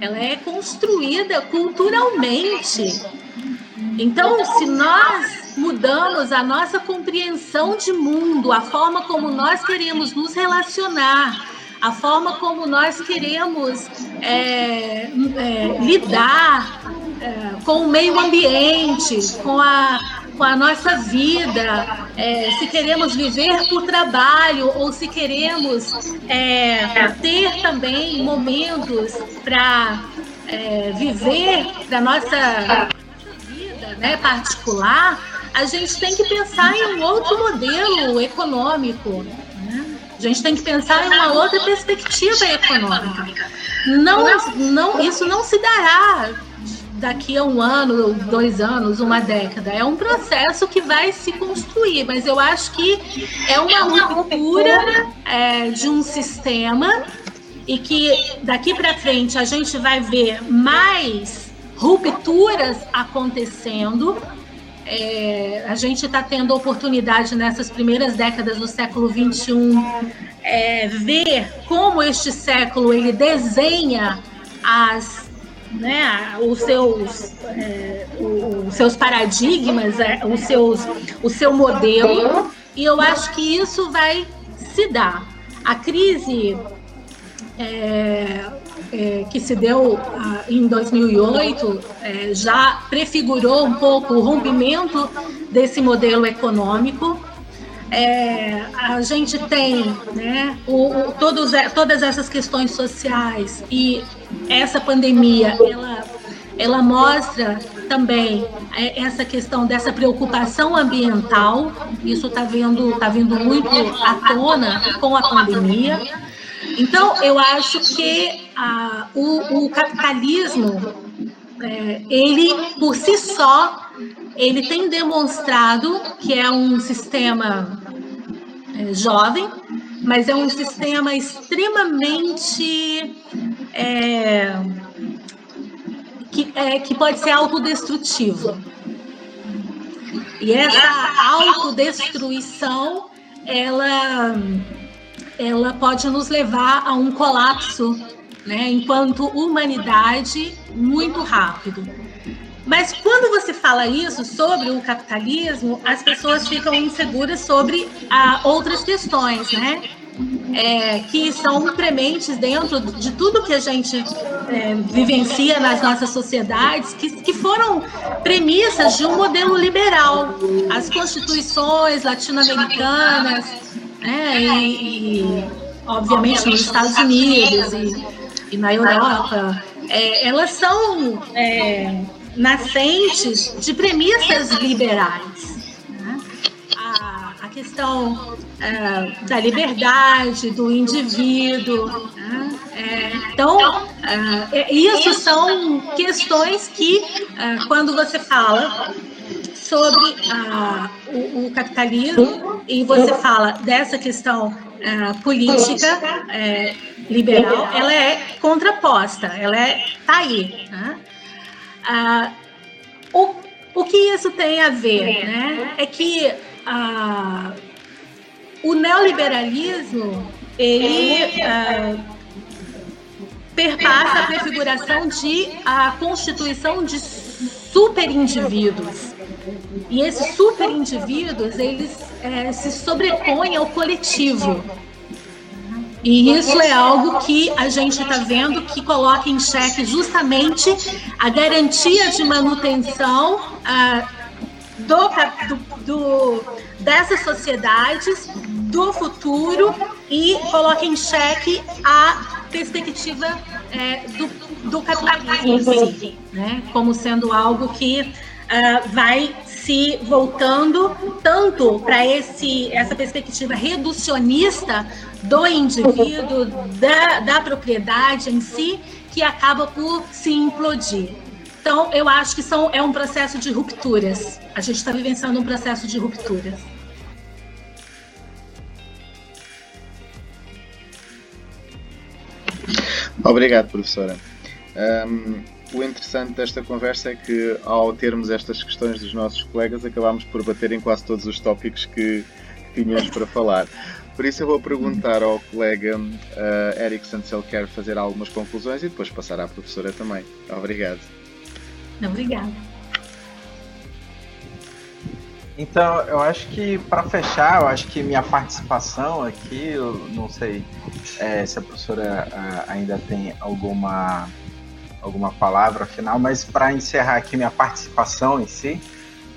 Ela é construída culturalmente. Então, se nós mudamos a nossa compreensão de mundo, a forma como nós queremos nos relacionar, a forma como nós queremos é, é, lidar é, com o meio ambiente, com a, com a nossa vida, é, se queremos viver por trabalho ou se queremos é, ter também momentos para é, viver da nossa vida né, particular, a gente tem que pensar em um outro modelo econômico. Né? A gente tem que pensar em uma outra perspectiva econômica. Não, não, isso não se dará daqui a um ano, dois anos, uma década. É um processo que vai se construir, mas eu acho que é uma ruptura é, de um sistema e que daqui para frente a gente vai ver mais rupturas acontecendo é, a gente está tendo a oportunidade nessas primeiras décadas do século XXI é, ver como este século ele desenha as né, os seus, é, os seus paradigmas, é, os seus, o seu modelo, e eu acho que isso vai se dar. A crise é, é, que se deu ah, em 2008 é, já prefigurou um pouco o rompimento desse modelo econômico. É, a gente tem né, o, o, todos, é, todas essas questões sociais e essa pandemia, ela, ela mostra também é, essa questão dessa preocupação ambiental, isso está vindo, tá vindo muito à tona com a pandemia. Então, eu acho que o, o, capitalismo, é, ele por si só, ele tem demonstrado que é um sistema é, jovem, mas é um sistema extremamente é, que, é, que pode ser autodestrutivo. E essa autodestruição, ela ela pode nos levar a um colapso, né, enquanto humanidade, muito rápido. Mas quando você fala isso sobre o capitalismo, as pessoas ficam inseguras sobre ah, outras questões, né? É, que são prementes dentro de tudo que a gente é, vivencia nas nossas sociedades, que, que foram premissas de um modelo liberal. As constituições latino-americanas, né? E, e, obviamente nos Estados Unidos e, e na Europa, é, elas são é, nascentes de premissas liberais. Né? A, a, questão é, da liberdade, do indivíduo. Né? É, então, é, isso são questões que, quando você fala sobre o, o, capitalismo e você fala dessa questão política liberal, ela é contraposta, ela é tá aí. Né? Ah, o, o que isso tem a ver? Né? É que ah, o neoliberalismo ele ah, perpassa a prefiguração de a constituição de superindivíduos. E esses superindivíduos, eles é, se sobrepõem ao coletivo. E isso é algo que a gente está vendo que coloca em xeque justamente a garantia de manutenção ah, do, do, do, dessas sociedades, do futuro e coloca em xeque a perspectiva é, do, do capitalismo si, né? como sendo algo que uh, vai se voltando tanto para essa perspectiva reducionista do indivíduo, da, da propriedade em si, que acaba por se implodir. Então, eu acho que são, é um processo de rupturas. A gente está vivenciando um processo de rupturas. Obrigado, professora. Um, o interessante desta conversa é que, ao termos estas questões dos nossos colegas, acabámos por bater em quase todos os tópicos que, que tínhamos para falar. Por isso eu vou perguntar ao colega uh, Erickson se ele quer fazer algumas conclusões e depois passar à professora também. Obrigado. Obrigada. Então, eu acho que para fechar, eu acho que minha participação aqui, eu não sei é, se a professora uh, ainda tem alguma alguma palavra final, mas para encerrar aqui minha participação em si,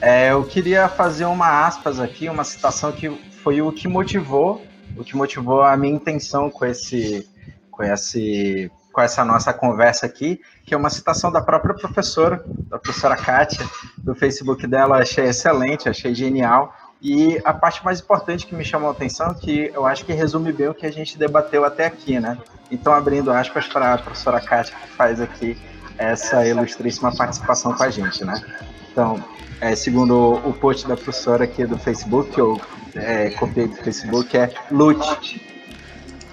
é, eu queria fazer uma aspas aqui, uma citação que foi o que motivou o que motivou a minha intenção com esse, com esse, com essa nossa conversa aqui, que é uma citação da própria professora, da professora Kátia, do Facebook dela, achei excelente, achei genial. E a parte mais importante que me chamou a atenção, que eu acho que resume bem o que a gente debateu até aqui, né? Então, abrindo aspas para a professora Kátia, que faz aqui essa ilustríssima participação com a gente, né? Então, é, segundo o post da professora aqui do Facebook, eu é, copiei do Facebook, é lute.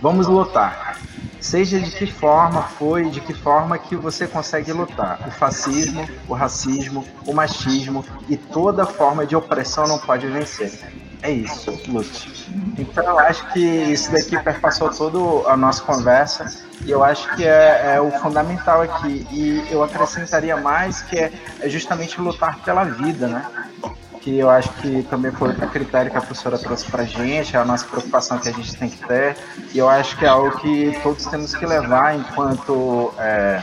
Vamos lutar. Seja de que forma foi, de que forma que você consegue lutar. O fascismo, o racismo, o machismo e toda forma de opressão não pode vencer. É isso, lute. Então eu acho que isso daqui perpassou toda a nossa conversa e eu acho que é, é, o fundamental aqui. E eu acrescentaria mais que é, é justamente lutar pela vida, né? Que eu acho que também foi outro critério que a professora trouxe para a gente, é a nossa preocupação que a gente tem que ter, e eu acho que é algo que todos temos que levar enquanto é,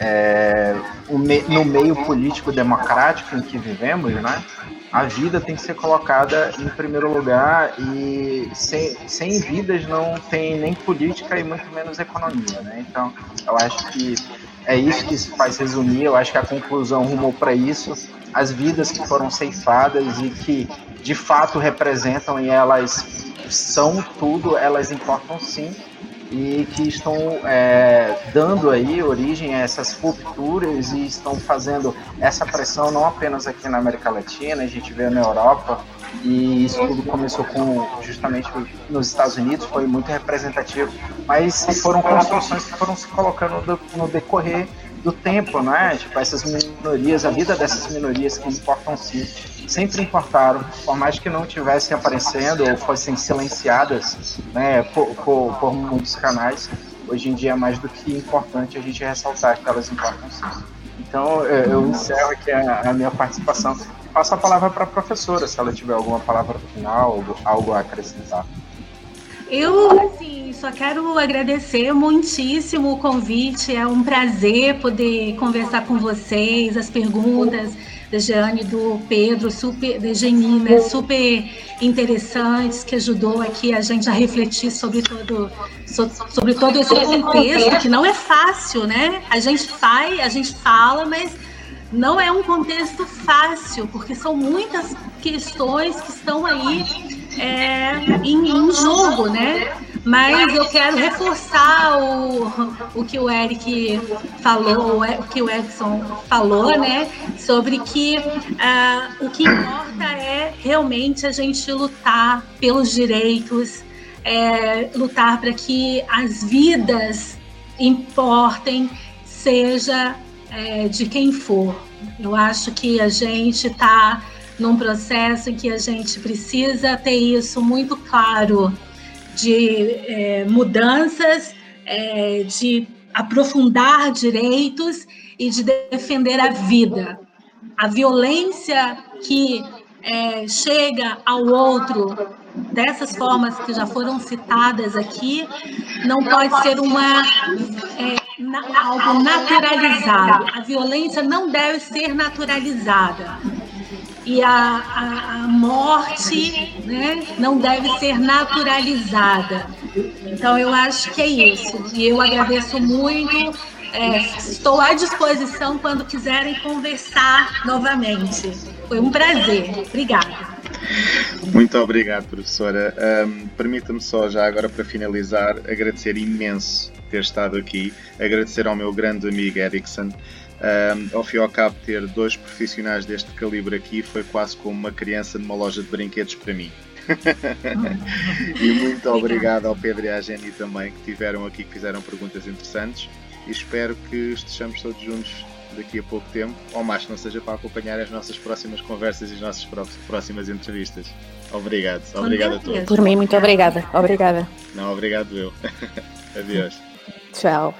é, no meio político democrático em que vivemos, né? A vida tem que ser colocada em primeiro lugar e sem, sem vidas não tem nem política e muito menos economia, né? Então, eu acho que é isso que faz resumir, eu acho que a conclusão rumou para isso as vidas que foram ceifadas e que de fato representam e elas são tudo, elas importam sim e que estão é, dando aí origem a essas rupturas e estão fazendo essa pressão não apenas aqui na América Latina, a gente vê na Europa e isso tudo começou com justamente nos Estados Unidos, foi muito representativo, mas foram construções que foram se colocando no decorrer do tempo, né? Tipo, essas minorias, a vida dessas minorias que importam sim, sempre importaram, por mais que não tivessem aparecendo ou fossem silenciadas, né, por, por, por muitos canais, hoje em dia é mais do que importante a gente ressaltar que elas importam sim. Então, eu encerro aqui a, a minha participação. Passo a palavra para a professora, se ela tiver alguma palavra final, algo, algo a acrescentar. Eu, assim, só quero agradecer muitíssimo o convite. É um prazer poder conversar com vocês, as perguntas da Jeane e do Pedro, super, da Geni, né, super interessantes, que ajudou aqui a gente a refletir sobre todo, sobre todo esse contexto, que não é fácil, né? A gente faz, a gente fala, mas não é um contexto fácil, porque são muitas questões que estão aí é, em, em jogo, né? Mas eu quero reforçar o, o que o Eric falou, o que o Edson falou, né? Sobre que uh, o que importa é realmente a gente lutar pelos direitos, é, lutar para que as vidas importem, seja é, de quem for. Eu acho que a gente está num processo em que a gente precisa ter isso muito claro de é, mudanças, é, de aprofundar direitos e de defender a vida. A violência que é, chega ao outro dessas formas que já foram citadas aqui não pode ser uma é, na, algo naturalizado. A violência não deve ser naturalizada e a, a, a morte né, não deve ser naturalizada. Então, eu acho que é isso. E eu agradeço muito. É, estou à disposição quando quiserem conversar novamente. Foi um prazer. Obrigada. Muito obrigado, professora. Um, Permita-me só, já agora para finalizar, agradecer imenso ter estado aqui, agradecer ao meu grande amigo Erickson, um, ao fim e ao cabo, ter dois profissionais deste calibre aqui foi quase como uma criança numa loja de brinquedos para mim. e muito obrigado ao Pedro e à Jenny também que tiveram aqui, que fizeram perguntas interessantes. E espero que estejamos todos juntos daqui a pouco tempo, ou mais que não seja para acompanhar as nossas próximas conversas e as nossas próximas entrevistas. Obrigado, obrigado a todos. Por mim, muito obrigada. Obrigada. Não, obrigado eu. Adeus. Tchau.